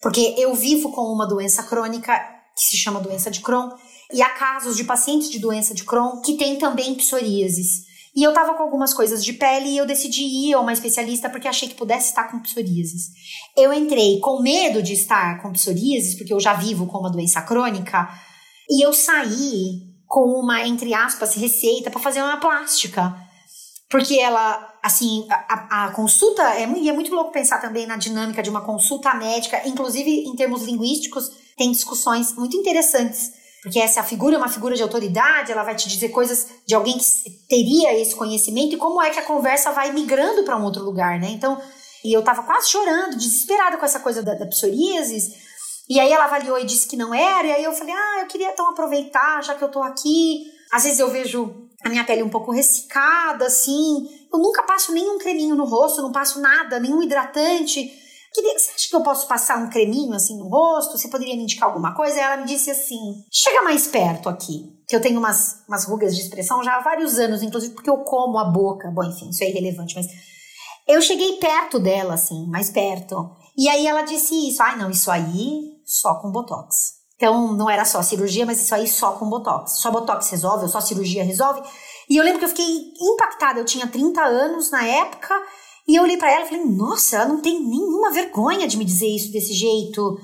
porque eu vivo com uma doença crônica que se chama doença de Crohn, e há casos de pacientes de doença de Crohn que têm também psoríases. E eu tava com algumas coisas de pele e eu decidi ir a uma especialista porque achei que pudesse estar com psoríases. Eu entrei com medo de estar com psoríases, porque eu já vivo com uma doença crônica, e eu saí com uma, entre aspas, receita para fazer uma plástica. Porque ela, assim, a, a consulta, é, e é muito louco pensar também na dinâmica de uma consulta médica, inclusive em termos linguísticos, tem discussões muito interessantes porque essa figura é uma figura de autoridade, ela vai te dizer coisas de alguém que teria esse conhecimento e como é que a conversa vai migrando para um outro lugar, né? Então, e eu tava quase chorando, desesperada com essa coisa da, da psoríases. E aí ela avaliou e disse que não era, e aí eu falei: "Ah, eu queria então aproveitar, já que eu tô aqui. Às vezes eu vejo a minha pele um pouco ressecada assim. Eu nunca passo nenhum creminho no rosto, não passo nada, nenhum hidratante. Você acha que eu posso passar um creminho assim no rosto? Você poderia me indicar alguma coisa? E ela me disse assim: chega mais perto aqui. Que eu tenho umas, umas rugas de expressão já há vários anos, inclusive porque eu como a boca. Bom, enfim, isso é irrelevante, mas. Eu cheguei perto dela, assim, mais perto. E aí ela disse isso: ai, não, isso aí só com botox. Então não era só cirurgia, mas isso aí só com botox. Só botox resolve, ou só cirurgia resolve. E eu lembro que eu fiquei impactada. Eu tinha 30 anos na época e eu olhei para ela e falei: nossa, ela não tem nenhuma vergonha de me dizer isso desse jeito.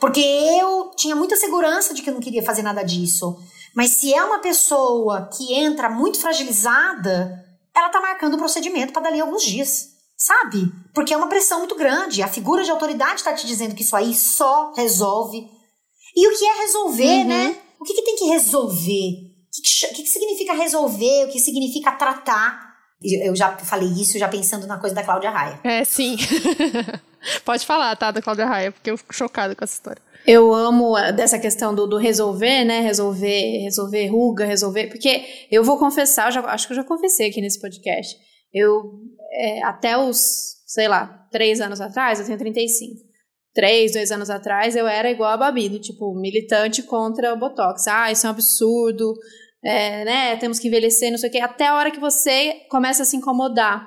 Porque eu tinha muita segurança de que eu não queria fazer nada disso. Mas se é uma pessoa que entra muito fragilizada, ela tá marcando o procedimento para dali alguns dias. Sabe? Porque é uma pressão muito grande. A figura de autoridade tá te dizendo que isso aí só resolve. E o que é resolver, uhum. né? O que, que tem que resolver? O que, que, que significa resolver? O que significa tratar? Eu já falei isso já pensando na coisa da Cláudia Raia. É, sim. Pode falar, tá, da Cláudia Raia, porque eu fico chocada com essa história. Eu amo dessa questão do, do, resolver, né? Resolver, resolver ruga, resolver. Porque eu vou confessar, eu já, acho que eu já confessei aqui nesse podcast. Eu, é, até os, sei lá, três anos atrás, eu tenho 35. Três, dois anos atrás, eu era igual a Babi, do tipo, militante contra o Botox. Ah, isso é um absurdo é, né, temos que envelhecer, não sei o quê, até a hora que você começa a se incomodar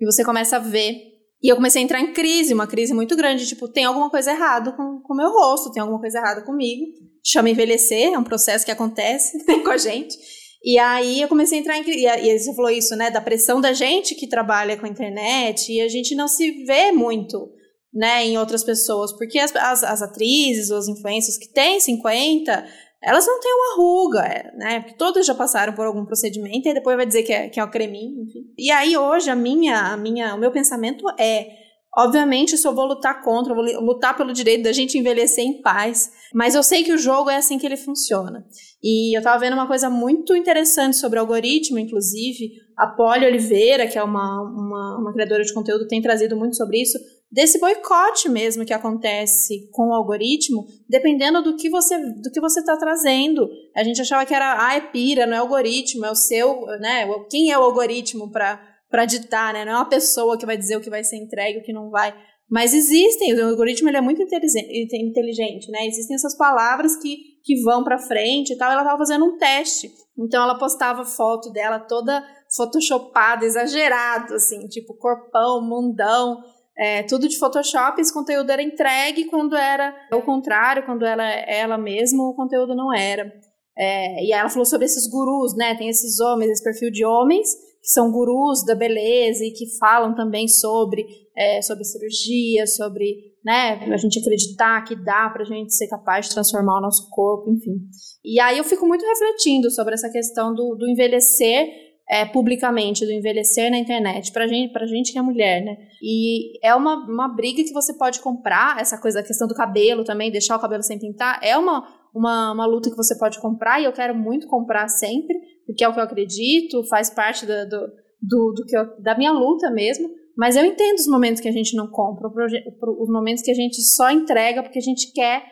e você começa a ver. E eu comecei a entrar em crise, uma crise muito grande, tipo, tem alguma coisa errada com o meu rosto, tem alguma coisa errada comigo. Chama envelhecer, é um processo que acontece com a gente. E aí eu comecei a entrar em crise. E você falou isso, né, da pressão da gente que trabalha com a internet, e a gente não se vê muito, né, em outras pessoas, porque as, as, as atrizes ou as influências que têm 50 elas não têm uma ruga, é, né? Porque todas já passaram por algum procedimento e depois vai dizer que é, que é o creminho, enfim. E aí hoje a minha, a minha, o meu pensamento é, obviamente eu vou lutar contra, eu vou lutar pelo direito da gente envelhecer em paz, mas eu sei que o jogo é assim que ele funciona. E eu tava vendo uma coisa muito interessante sobre algoritmo, inclusive, a Polly Oliveira, que é uma, uma, uma criadora de conteúdo, tem trazido muito sobre isso, desse boicote mesmo que acontece com o algoritmo, dependendo do que você do que você está trazendo. A gente achava que era, ah, é pira, não é algoritmo, é o seu, né? Quem é o algoritmo para ditar, né? Não é uma pessoa que vai dizer o que vai ser entregue, o que não vai. Mas existem, o algoritmo ele é muito inteligente, né? Existem essas palavras que, que vão para frente e tal. Ela estava fazendo um teste, então ela postava foto dela toda photoshopada, exagerado, assim, tipo corpão, mundão é, tudo de Photoshop, esse conteúdo era entregue quando era o contrário, quando ela, ela mesma o conteúdo não era. É, e ela falou sobre esses gurus, né? Tem esses homens, esse perfil de homens que são gurus da beleza e que falam também sobre, é, sobre cirurgia, sobre né, a gente acreditar que dá pra gente ser capaz de transformar o nosso corpo, enfim. E aí eu fico muito refletindo sobre essa questão do, do envelhecer é, publicamente, do envelhecer na internet, pra gente, pra gente que é mulher, né? E é uma, uma briga que você pode comprar, essa coisa, a questão do cabelo também, deixar o cabelo sem pintar, é uma, uma, uma luta que você pode comprar e eu quero muito comprar sempre, porque é o que eu acredito, faz parte do, do, do, do que eu, da minha luta mesmo, Mas eu entendo os momentos que a gente não compra, os momentos que a gente só entrega porque a gente quer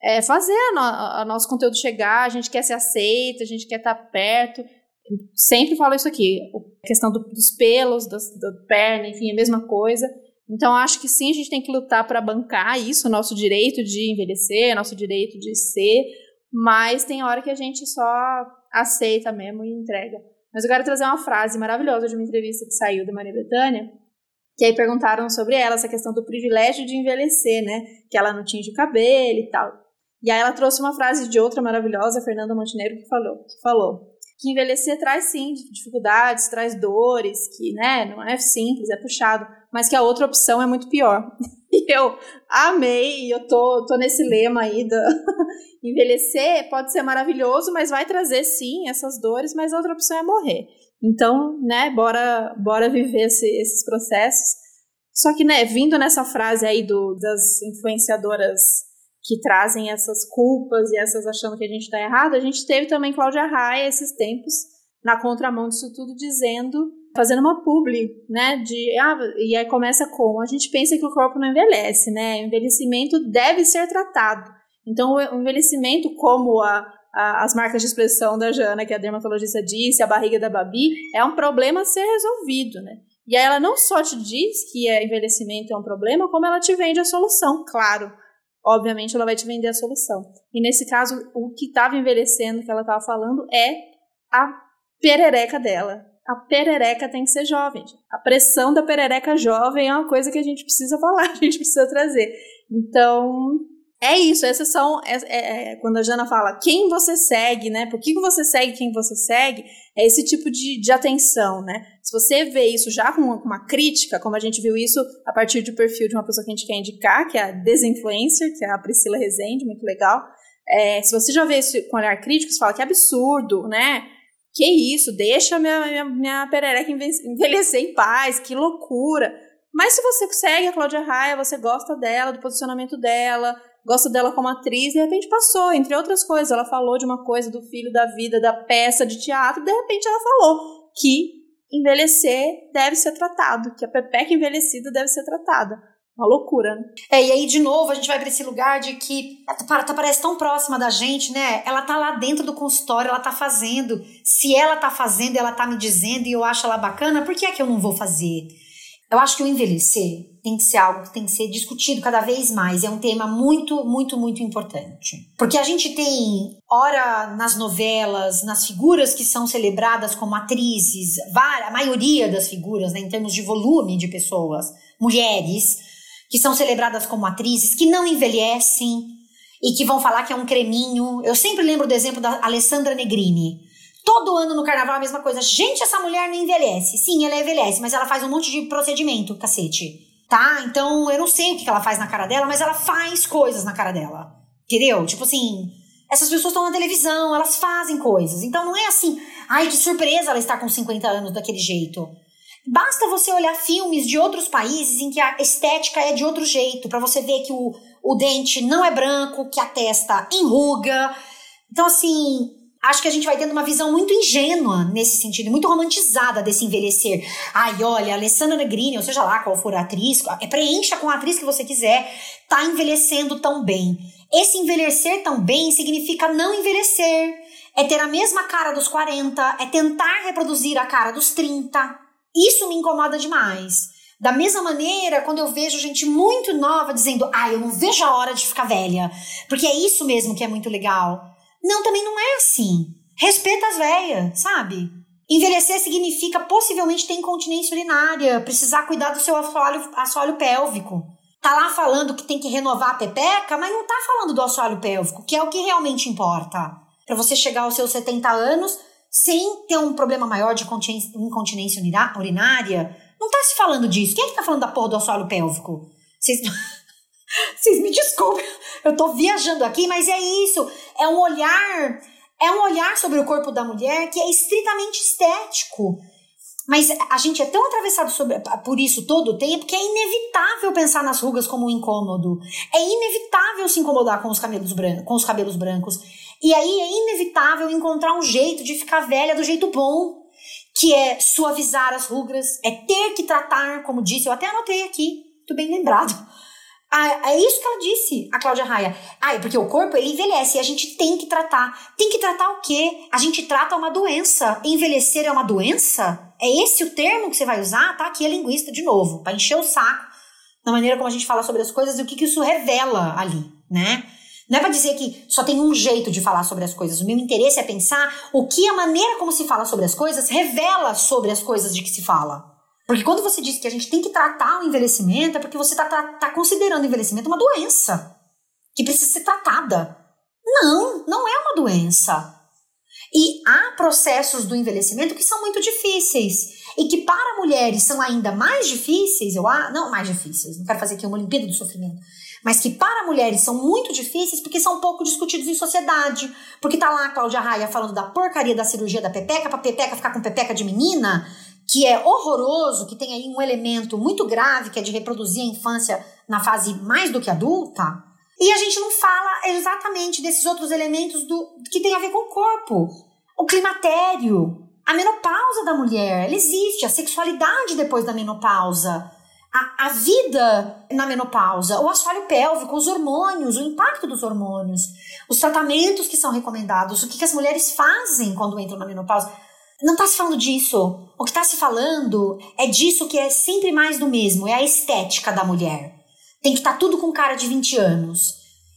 é, fazer a, no, nosso conteúdo chegar, a gente quer ser aceita, a gente quer estar perto. Sempre falo isso aqui, a questão do, dos pelos, das, da perna, enfim, a mesma coisa. Então, acho que sim, a gente tem que lutar para bancar isso, nosso direito de envelhecer, nosso direito de ser, mas tem hora que a gente só aceita mesmo e entrega. Mas eu quero trazer uma frase maravilhosa de uma entrevista que saiu da Maria Bethânia, que aí perguntaram sobre ela, essa questão do privilégio de envelhecer, né? Que ela não tinge o cabelo e tal. E aí ela trouxe uma frase de outra maravilhosa, Fernanda Montenegro, que falou, que falou que envelhecer traz sim dificuldades, traz dores, que né, não é simples, é puxado, mas que a outra opção é muito pior. E eu amei, e eu tô, tô nesse lema aí da envelhecer pode ser maravilhoso, mas vai trazer sim essas dores, mas a outra opção é morrer. Então, né, bora, bora viver esse, esses processos. Só que, né, vindo nessa frase aí do, das influenciadoras que trazem essas culpas e essas achando que a gente está errado, a gente teve também Cláudia Raia esses tempos na contramão disso tudo dizendo, fazendo uma publi, né, de ah, e aí começa com a gente pensa que o corpo não envelhece, né? Envelhecimento deve ser tratado. Então, o envelhecimento como a as marcas de expressão da Jana, que a dermatologista disse, a barriga da Babi, é um problema a ser resolvido, né? E aí ela não só te diz que é envelhecimento é um problema, como ela te vende a solução, claro. Obviamente ela vai te vender a solução. E nesse caso, o que estava envelhecendo, que ela estava falando, é a perereca dela. A perereca tem que ser jovem. A pressão da perereca jovem é uma coisa que a gente precisa falar, a gente precisa trazer. Então, é isso, essas são. É, é, é, quando a Jana fala quem você segue, né? Por que, você segue quem você segue? É esse tipo de, de atenção, né? Se você vê isso já com uma, uma, crítica, como a gente viu isso a partir do perfil de uma pessoa que a gente quer indicar, que é a Desinfluencer, que é a Priscila Rezende, muito legal. É, se você já vê isso com olhar crítico, você fala que absurdo, né? Que isso, deixa minha, minha, minha perereca envelhecer em paz, que loucura. Mas se você segue a Cláudia Raia, você gosta dela, do posicionamento dela, gosta dela como atriz, de repente passou, entre outras coisas. Ela falou de uma coisa do filho da vida, da peça de teatro, de repente ela falou que envelhecer deve ser tratado, que a pepeca envelhecida deve ser tratada. Uma loucura, né? É, e aí, de novo, a gente vai para esse lugar de que tá, tá, parece tão próxima da gente, né? Ela tá lá dentro do consultório, ela tá fazendo. Se ela tá fazendo, ela tá me dizendo e eu acho ela bacana, por que é que eu não vou fazer? Eu acho que o envelhecer tem que ser algo que tem que ser discutido cada vez mais. É um tema muito, muito, muito importante. Porque a gente tem, ora nas novelas, nas figuras que são celebradas como atrizes, a maioria das figuras, né, em termos de volume de pessoas, mulheres, que são celebradas como atrizes, que não envelhecem e que vão falar que é um creminho. Eu sempre lembro do exemplo da Alessandra Negrini Todo ano no carnaval a mesma coisa. Gente, essa mulher não envelhece. Sim, ela envelhece, mas ela faz um monte de procedimento, cacete. Tá? Então eu não sei o que ela faz na cara dela, mas ela faz coisas na cara dela. Entendeu? Tipo assim, essas pessoas estão na televisão, elas fazem coisas. Então não é assim, ai que surpresa ela estar com 50 anos daquele jeito. Basta você olhar filmes de outros países em que a estética é de outro jeito, para você ver que o, o dente não é branco, que a testa enruga. Então, assim, acho que a gente vai tendo uma visão muito ingênua nesse sentido, muito romantizada desse envelhecer. Ai, olha, Alessandra Negrini, ou seja lá qual for a atriz, é, preencha com a atriz que você quiser, tá envelhecendo tão bem. Esse envelhecer tão bem significa não envelhecer. É ter a mesma cara dos 40, é tentar reproduzir a cara dos 30. Isso me incomoda demais. Da mesma maneira, quando eu vejo gente muito nova dizendo, ah, eu não vejo a hora de ficar velha, porque é isso mesmo que é muito legal. Não, também não é assim. Respeita as velhas, sabe? Envelhecer significa possivelmente ter incontinência urinária, precisar cuidar do seu assoalho, assoalho pélvico. Tá lá falando que tem que renovar a pepeca, mas não tá falando do assoalho pélvico, que é o que realmente importa. Para você chegar aos seus 70 anos sem ter um problema maior de incontinência urinária, não tá se falando disso. Quem é que tá falando da porra do assoalho pélvico? Vocês... Vocês me desculpem, eu tô viajando aqui, mas é isso. É um olhar, é um olhar sobre o corpo da mulher que é estritamente estético. Mas a gente é tão atravessado sobre, por isso todo o tempo que é inevitável pensar nas rugas como um incômodo. É inevitável se incomodar com os cabelos, brancos, com os cabelos brancos. E aí é inevitável encontrar um jeito de ficar velha do jeito bom que é suavizar as rugas, é ter que tratar, como disse, eu até anotei aqui, muito bem lembrado. Ah, é isso que ela disse, a Cláudia Raia. Ah, é porque o corpo ele envelhece e a gente tem que tratar. Tem que tratar o quê? A gente trata uma doença. Envelhecer é uma doença? É esse o termo que você vai usar? Tá aqui a linguista de novo, para encher o saco na maneira como a gente fala sobre as coisas e o que, que isso revela ali, né? Não é para dizer que só tem um jeito de falar sobre as coisas. O meu interesse é pensar o que a maneira como se fala sobre as coisas revela sobre as coisas de que se fala. Porque quando você diz que a gente tem que tratar o envelhecimento, é porque você está tá, tá considerando o envelhecimento uma doença que precisa ser tratada. Não, não é uma doença. E há processos do envelhecimento que são muito difíceis e que para mulheres são ainda mais difíceis, eu ah, não mais difíceis, não quero fazer aqui uma Olimpíada do sofrimento, mas que para mulheres são muito difíceis porque são pouco discutidos em sociedade. Porque tá lá a Cláudia Raia falando da porcaria da cirurgia da pepeca, pra pepeca ficar com pepeca de menina, que é horroroso, que tem aí um elemento muito grave, que é de reproduzir a infância na fase mais do que adulta. E a gente não fala exatamente desses outros elementos do que tem a ver com o corpo. O climatério, a menopausa da mulher, ela existe, a sexualidade depois da menopausa, a, a vida na menopausa, o assoalho pélvico, os hormônios, o impacto dos hormônios, os tratamentos que são recomendados, o que, que as mulheres fazem quando entram na menopausa. Não está se falando disso. O que está se falando é disso que é sempre mais do mesmo, é a estética da mulher. Tem que estar tá tudo com cara de 20 anos.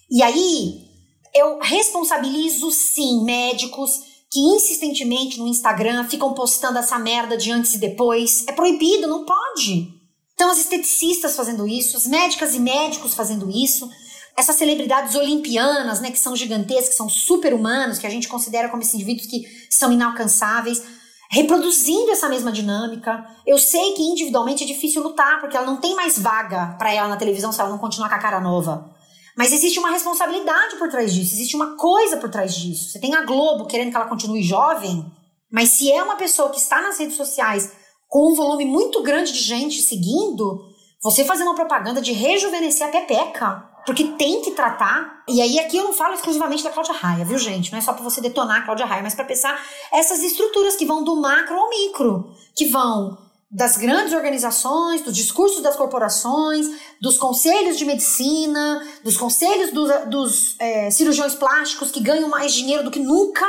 E aí, eu responsabilizo sim médicos que insistentemente no Instagram ficam postando essa merda de antes e depois. É proibido, não pode. Então, as esteticistas fazendo isso, as médicas e médicos fazendo isso, essas celebridades olimpianas, né, que são gigantescas, que são super-humanos, que a gente considera como esses indivíduos que são inalcançáveis, reproduzindo essa mesma dinâmica. Eu sei que individualmente é difícil lutar, porque ela não tem mais vaga para ela na televisão se ela não continuar com a cara nova. Mas existe uma responsabilidade por trás disso, existe uma coisa por trás disso. Você tem a Globo querendo que ela continue jovem, mas se é uma pessoa que está nas redes sociais com um volume muito grande de gente seguindo, você fazer uma propaganda de rejuvenescer a pepeca, porque tem que tratar. E aí aqui eu não falo exclusivamente da Cláudia Raia, viu, gente? Não é só para você detonar a Cláudia Raia, mas para pensar essas estruturas que vão do macro ao micro, que vão das grandes organizações, dos discursos das corporações, dos conselhos de medicina, dos conselhos do, dos é, cirurgiões plásticos que ganham mais dinheiro do que nunca,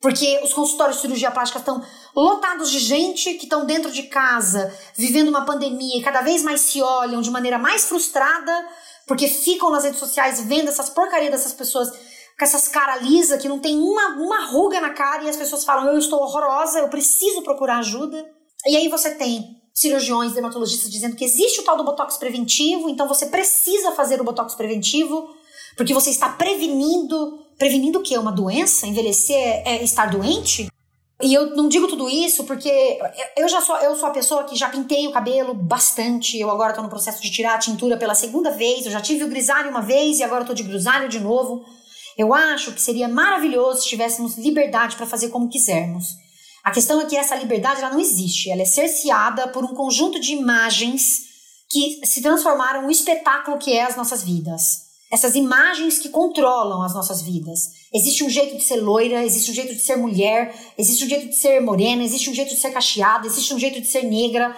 porque os consultórios de cirurgia plástica estão lotados de gente que estão dentro de casa, vivendo uma pandemia e cada vez mais se olham de maneira mais frustrada porque ficam nas redes sociais vendo essas porcarias dessas pessoas com essas caras lisas que não tem uma, uma ruga na cara e as pessoas falam: eu estou horrorosa, eu preciso procurar ajuda. E aí você tem cirurgiões, dermatologistas dizendo que existe o tal do botox preventivo, então você precisa fazer o botox preventivo, porque você está prevenindo. Prevenindo o quê? Uma doença? Envelhecer é, é estar doente? E eu não digo tudo isso porque eu já sou, eu sou a pessoa que já pintei o cabelo bastante. Eu agora tô no processo de tirar a tintura pela segunda vez. Eu já tive o grisalho uma vez e agora eu tô de grisalho de novo. Eu acho que seria maravilhoso se tivéssemos liberdade para fazer como quisermos. A questão é que essa liberdade ela não existe. Ela é cerceada por um conjunto de imagens que se transformaram no espetáculo que é as nossas vidas essas imagens que controlam as nossas vidas. Existe um jeito de ser loira, existe um jeito de ser mulher, existe um jeito de ser morena, existe um jeito de ser cacheada, existe um jeito de ser negra.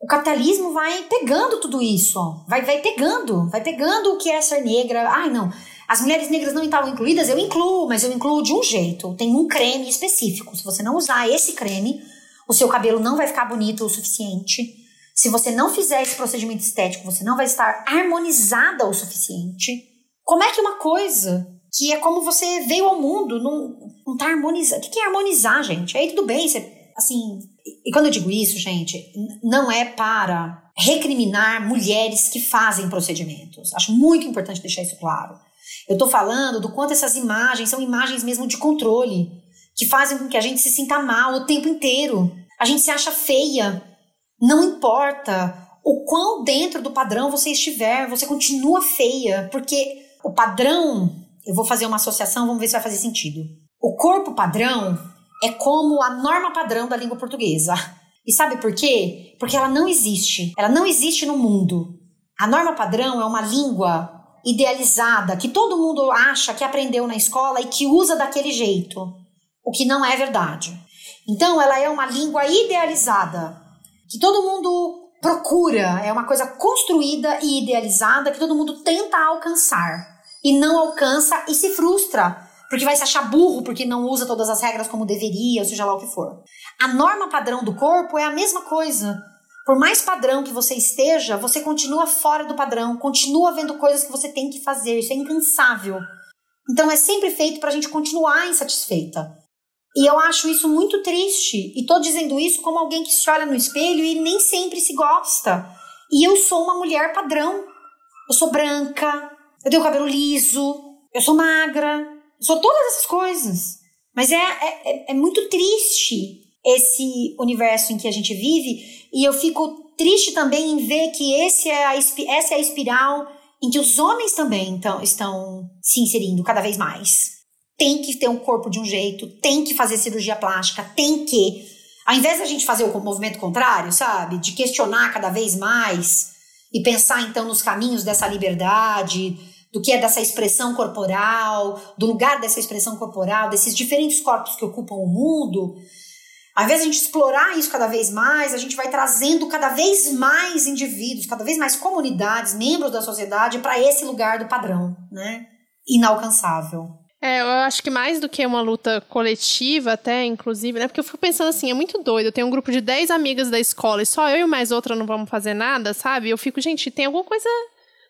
O capitalismo vai pegando tudo isso, vai, vai pegando, vai pegando o que é ser negra. Ai, não, as mulheres negras não estavam incluídas, eu incluo, mas eu incluo de um jeito. Tem um creme específico. Se você não usar esse creme, o seu cabelo não vai ficar bonito o suficiente se você não fizer esse procedimento estético, você não vai estar harmonizada o suficiente. Como é que uma coisa que é como você veio ao mundo não, não tá harmonizando? O que é harmonizar, gente? Aí tudo bem, você, assim. E quando eu digo isso, gente, não é para recriminar mulheres que fazem procedimentos. Acho muito importante deixar isso claro. Eu tô falando do quanto essas imagens são imagens mesmo de controle, que fazem com que a gente se sinta mal o tempo inteiro. A gente se acha feia, não importa o quão dentro do padrão você estiver, você continua feia, porque o padrão, eu vou fazer uma associação, vamos ver se vai fazer sentido. O corpo padrão é como a norma padrão da língua portuguesa. E sabe por quê? Porque ela não existe. Ela não existe no mundo. A norma padrão é uma língua idealizada que todo mundo acha que aprendeu na escola e que usa daquele jeito, o que não é verdade. Então, ela é uma língua idealizada, que todo mundo procura, é uma coisa construída e idealizada que todo mundo tenta alcançar e não alcança e se frustra, porque vai se achar burro porque não usa todas as regras como deveria, seja lá o que for. A norma padrão do corpo é a mesma coisa. Por mais padrão que você esteja, você continua fora do padrão, continua vendo coisas que você tem que fazer, isso é incansável. Então é sempre feito para a gente continuar insatisfeita. E eu acho isso muito triste. E tô dizendo isso como alguém que se olha no espelho e nem sempre se gosta. E eu sou uma mulher padrão. Eu sou branca, eu tenho cabelo liso, eu sou magra, eu sou todas essas coisas. Mas é, é, é muito triste esse universo em que a gente vive e eu fico triste também em ver que esse é a, essa é a espiral em que os homens também então, estão se inserindo cada vez mais. Tem que ter um corpo de um jeito, tem que fazer cirurgia plástica, tem que. Ao invés da gente fazer o movimento contrário, sabe? De questionar cada vez mais e pensar então nos caminhos dessa liberdade, do que é dessa expressão corporal, do lugar dessa expressão corporal, desses diferentes corpos que ocupam o mundo, ao invés de a gente explorar isso cada vez mais, a gente vai trazendo cada vez mais indivíduos, cada vez mais comunidades, membros da sociedade para esse lugar do padrão, né? Inalcançável. É, eu acho que mais do que uma luta coletiva, até, inclusive, né? Porque eu fico pensando assim, é muito doido. Eu tenho um grupo de 10 amigas da escola e só eu e mais outra não vamos fazer nada, sabe? Eu fico, gente, tem alguma coisa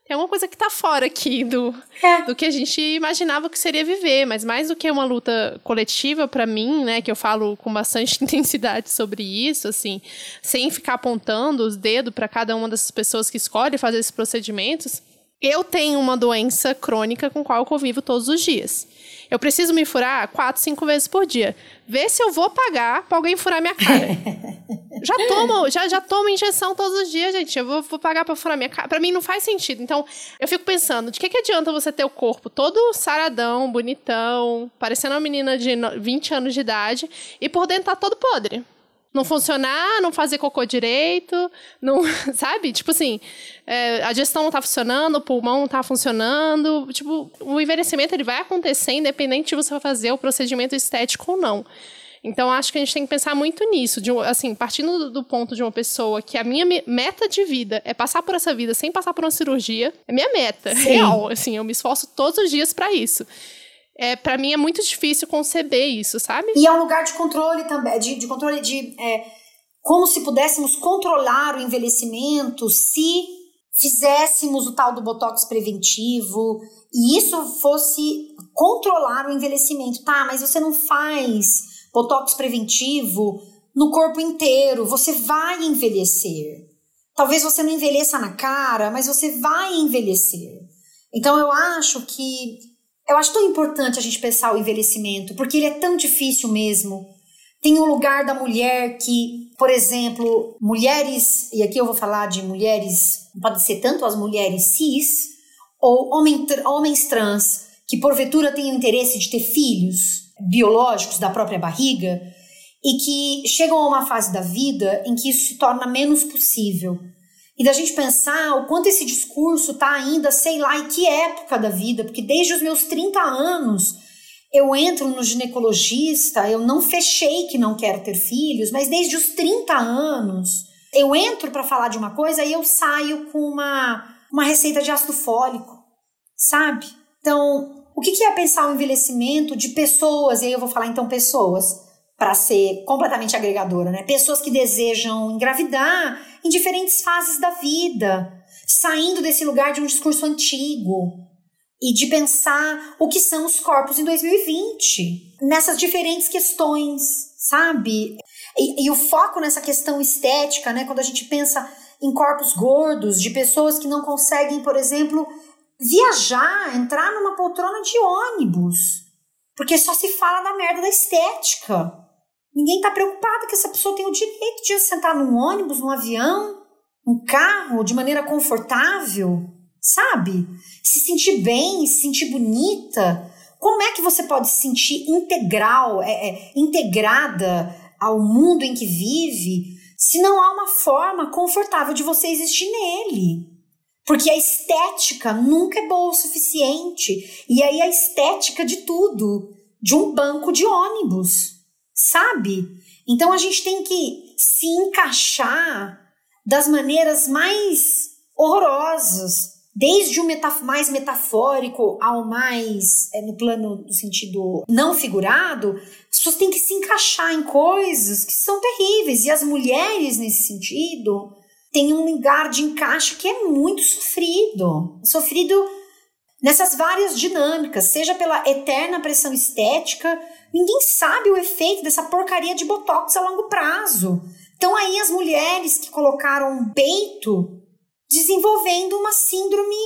tem alguma coisa que tá fora aqui do, é. do que a gente imaginava que seria viver, mas mais do que uma luta coletiva para mim, né, que eu falo com bastante intensidade sobre isso, assim, sem ficar apontando os dedos para cada uma dessas pessoas que escolhe fazer esses procedimentos, eu tenho uma doença crônica com a qual eu convivo todos os dias. Eu preciso me furar quatro, cinco vezes por dia. Vê se eu vou pagar pra alguém furar minha cara. já tomo, já, já tomo injeção todos os dias, gente. Eu vou, vou pagar pra furar minha cara. Pra mim não faz sentido. Então, eu fico pensando, de que, que adianta você ter o corpo todo saradão, bonitão, parecendo uma menina de 20 anos de idade, e por dentro tá todo podre? Não funcionar, não fazer cocô direito, não, sabe? Tipo assim, é, a gestão não tá funcionando, o pulmão não tá funcionando. Tipo, o envelhecimento ele vai acontecer independente de você fazer o procedimento estético ou não. Então, acho que a gente tem que pensar muito nisso. De, assim, partindo do, ponto de uma pessoa que a minha meta de vida é passar por essa vida sem passar por uma cirurgia, é minha meta, Sim. real. Assim, eu me esforço todos os dias para isso é, para mim é muito difícil conceber isso, sabe? E é um lugar de controle também, de, de controle de. É, como se pudéssemos controlar o envelhecimento se fizéssemos o tal do botox preventivo e isso fosse controlar o envelhecimento. Tá, mas você não faz botox preventivo no corpo inteiro, você vai envelhecer. Talvez você não envelheça na cara, mas você vai envelhecer. Então eu acho que eu acho tão importante a gente pensar o envelhecimento, porque ele é tão difícil mesmo. Tem o um lugar da mulher que, por exemplo, mulheres, e aqui eu vou falar de mulheres, pode ser tanto as mulheres cis, ou homem, homens trans, que porventura têm o interesse de ter filhos biológicos da própria barriga, e que chegam a uma fase da vida em que isso se torna menos possível e da gente pensar o quanto esse discurso está ainda, sei lá, em que época da vida, porque desde os meus 30 anos eu entro no ginecologista, eu não fechei que não quero ter filhos, mas desde os 30 anos eu entro para falar de uma coisa e eu saio com uma, uma receita de ácido fólico, sabe? Então, o que, que é pensar o envelhecimento de pessoas, e aí eu vou falar então pessoas, para ser completamente agregadora, né? Pessoas que desejam engravidar em diferentes fases da vida, saindo desse lugar de um discurso antigo e de pensar o que são os corpos em 2020, nessas diferentes questões, sabe? E, e o foco nessa questão estética, né? Quando a gente pensa em corpos gordos, de pessoas que não conseguem, por exemplo, viajar, entrar numa poltrona de ônibus, porque só se fala da merda da estética. Ninguém está preocupado que essa pessoa tem o direito de sentar num ônibus, num avião, um carro, de maneira confortável, sabe? Se sentir bem, se sentir bonita. Como é que você pode se sentir integral, é, é, integrada ao mundo em que vive, se não há uma forma confortável de você existir nele? Porque a estética nunca é boa o suficiente. E aí a estética de tudo, de um banco de ônibus sabe? Então a gente tem que se encaixar das maneiras mais horrorosas, desde o metaf mais metafórico ao mais é, no plano do sentido não figurado, as pessoas têm que se encaixar em coisas que são terríveis. E as mulheres, nesse sentido, têm um lugar de encaixe que é muito sofrido. Sofrido nessas várias dinâmicas, seja pela eterna pressão estética, ninguém sabe o efeito dessa porcaria de botox a longo prazo. Então aí as mulheres que colocaram peito desenvolvendo uma síndrome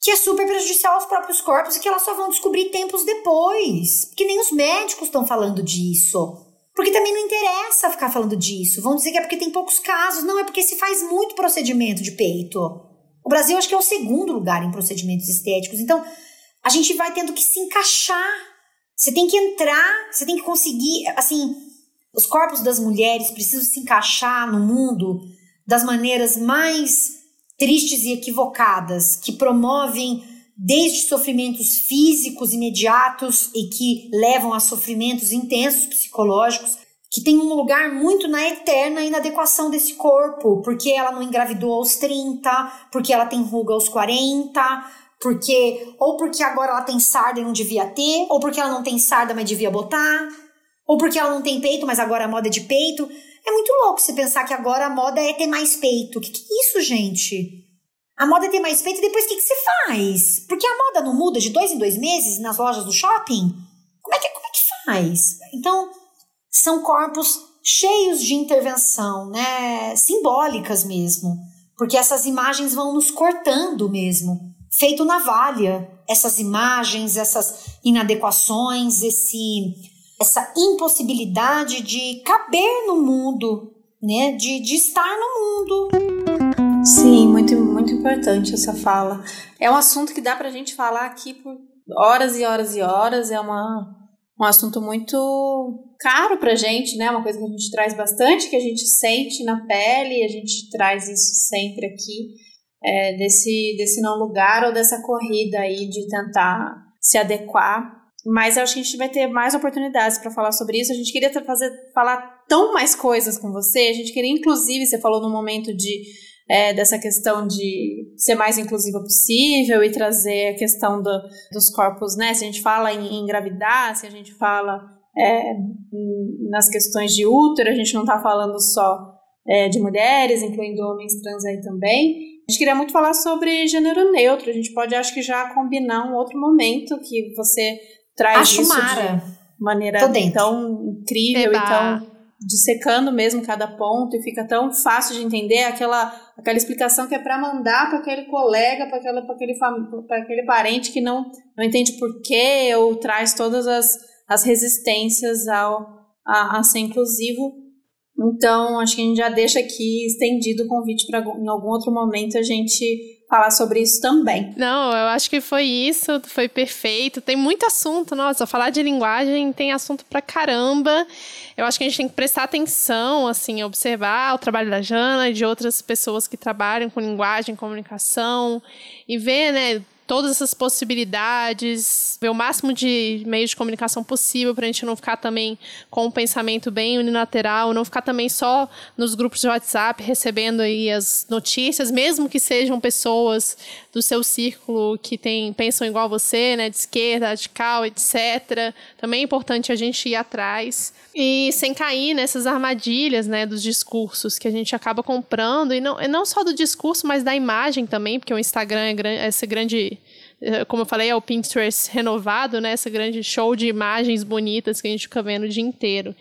que é super prejudicial aos próprios corpos e que elas só vão descobrir tempos depois. Porque nem os médicos estão falando disso. Porque também não interessa ficar falando disso. Vão dizer que é porque tem poucos casos. Não, é porque se faz muito procedimento de peito. O Brasil acho que é o segundo lugar em procedimentos estéticos. Então, a gente vai tendo que se encaixar. Você tem que entrar, você tem que conseguir, assim, os corpos das mulheres precisam se encaixar no mundo das maneiras mais tristes e equivocadas, que promovem desde sofrimentos físicos imediatos e que levam a sofrimentos intensos psicológicos, que tem um lugar muito na eterna inadequação desse corpo, porque ela não engravidou aos 30, porque ela tem ruga aos 40, porque ou porque agora ela tem sarda e não devia ter, ou porque ela não tem sarda, mas devia botar, ou porque ela não tem peito, mas agora a moda é de peito. É muito louco você pensar que agora a moda é ter mais peito. O que, que é isso, gente? A moda é ter mais peito e depois o que, que você faz? Porque a moda não muda de dois em dois meses nas lojas do shopping? Como é que, como é que faz? Então, são corpos cheios de intervenção, né? Simbólicas mesmo. Porque essas imagens vão nos cortando mesmo. Feito navalha. Essas imagens, essas inadequações, esse essa impossibilidade de caber no mundo, né? De, de estar no mundo. Sim, muito, muito importante essa fala. É um assunto que dá pra gente falar aqui por horas e horas e horas. É uma, um assunto muito caro pra gente, né? Uma coisa que a gente traz bastante, que a gente sente na pele, a gente traz isso sempre aqui, é, desse, desse não lugar ou dessa corrida aí de tentar se adequar mas acho que a gente vai ter mais oportunidades para falar sobre isso. A gente queria fazer, falar tão mais coisas com você. A gente queria, inclusive, você falou no momento de é, dessa questão de ser mais inclusiva possível e trazer a questão do, dos corpos, né? Se a gente fala em engravidar, se a gente fala é, nas questões de útero, a gente não está falando só é, de mulheres, incluindo homens trans aí também. A gente queria muito falar sobre gênero neutro. A gente pode, acho que, já combinar um outro momento que você traz Acho isso Mara. de maneira tão incrível Eba. e tão dissecando mesmo cada ponto e fica tão fácil de entender aquela, aquela explicação que é para mandar para aquele colega, para aquele, aquele parente que não, não entende porquê ou traz todas as, as resistências ao, a, a ser inclusivo. Então, acho que a gente já deixa aqui estendido o convite para em algum outro momento a gente falar sobre isso também. Não, eu acho que foi isso, foi perfeito. Tem muito assunto, nossa, falar de linguagem tem assunto pra caramba. Eu acho que a gente tem que prestar atenção, assim, observar o trabalho da Jana e de outras pessoas que trabalham com linguagem, comunicação e ver, né, todas essas possibilidades, ver o máximo de meios de comunicação possível para a gente não ficar também com um pensamento bem unilateral, não ficar também só nos grupos de WhatsApp recebendo aí as notícias, mesmo que sejam pessoas do seu círculo que tem, pensam igual a você, né, de esquerda, radical, etc. Também é importante a gente ir atrás e sem cair nessas armadilhas, né, dos discursos que a gente acaba comprando e não, não só do discurso, mas da imagem também, porque o Instagram é esse grande como eu falei, é o Pinterest renovado, né? Esse grande show de imagens bonitas que a gente fica vendo o dia inteiro.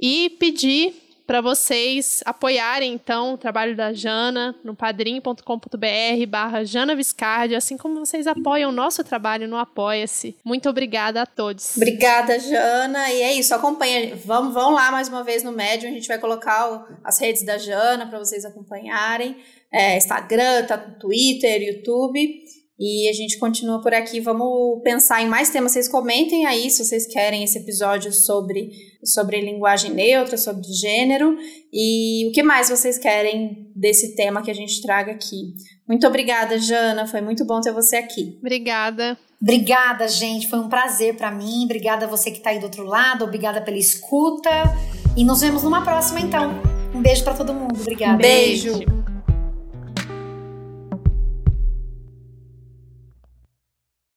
E pedir para vocês apoiarem, então, o trabalho da Jana no padrim.com.br barra Jana Viscardi, assim como vocês apoiam o nosso trabalho no Apoia-se. Muito obrigada a todos. Obrigada, Jana. E é isso, acompanha. Vamos, vão lá mais uma vez no Medium, a gente vai colocar o, as redes da Jana para vocês acompanharem. É, Instagram, tá, Twitter, YouTube. E a gente continua por aqui. Vamos pensar em mais temas. Vocês comentem aí se vocês querem esse episódio sobre, sobre linguagem neutra, sobre gênero. E o que mais vocês querem desse tema que a gente traga aqui. Muito obrigada, Jana. Foi muito bom ter você aqui. Obrigada. Obrigada, gente. Foi um prazer para mim. Obrigada a você que está aí do outro lado. Obrigada pela escuta. E nos vemos numa próxima, então. Um beijo para todo mundo. Obrigada. Beijo.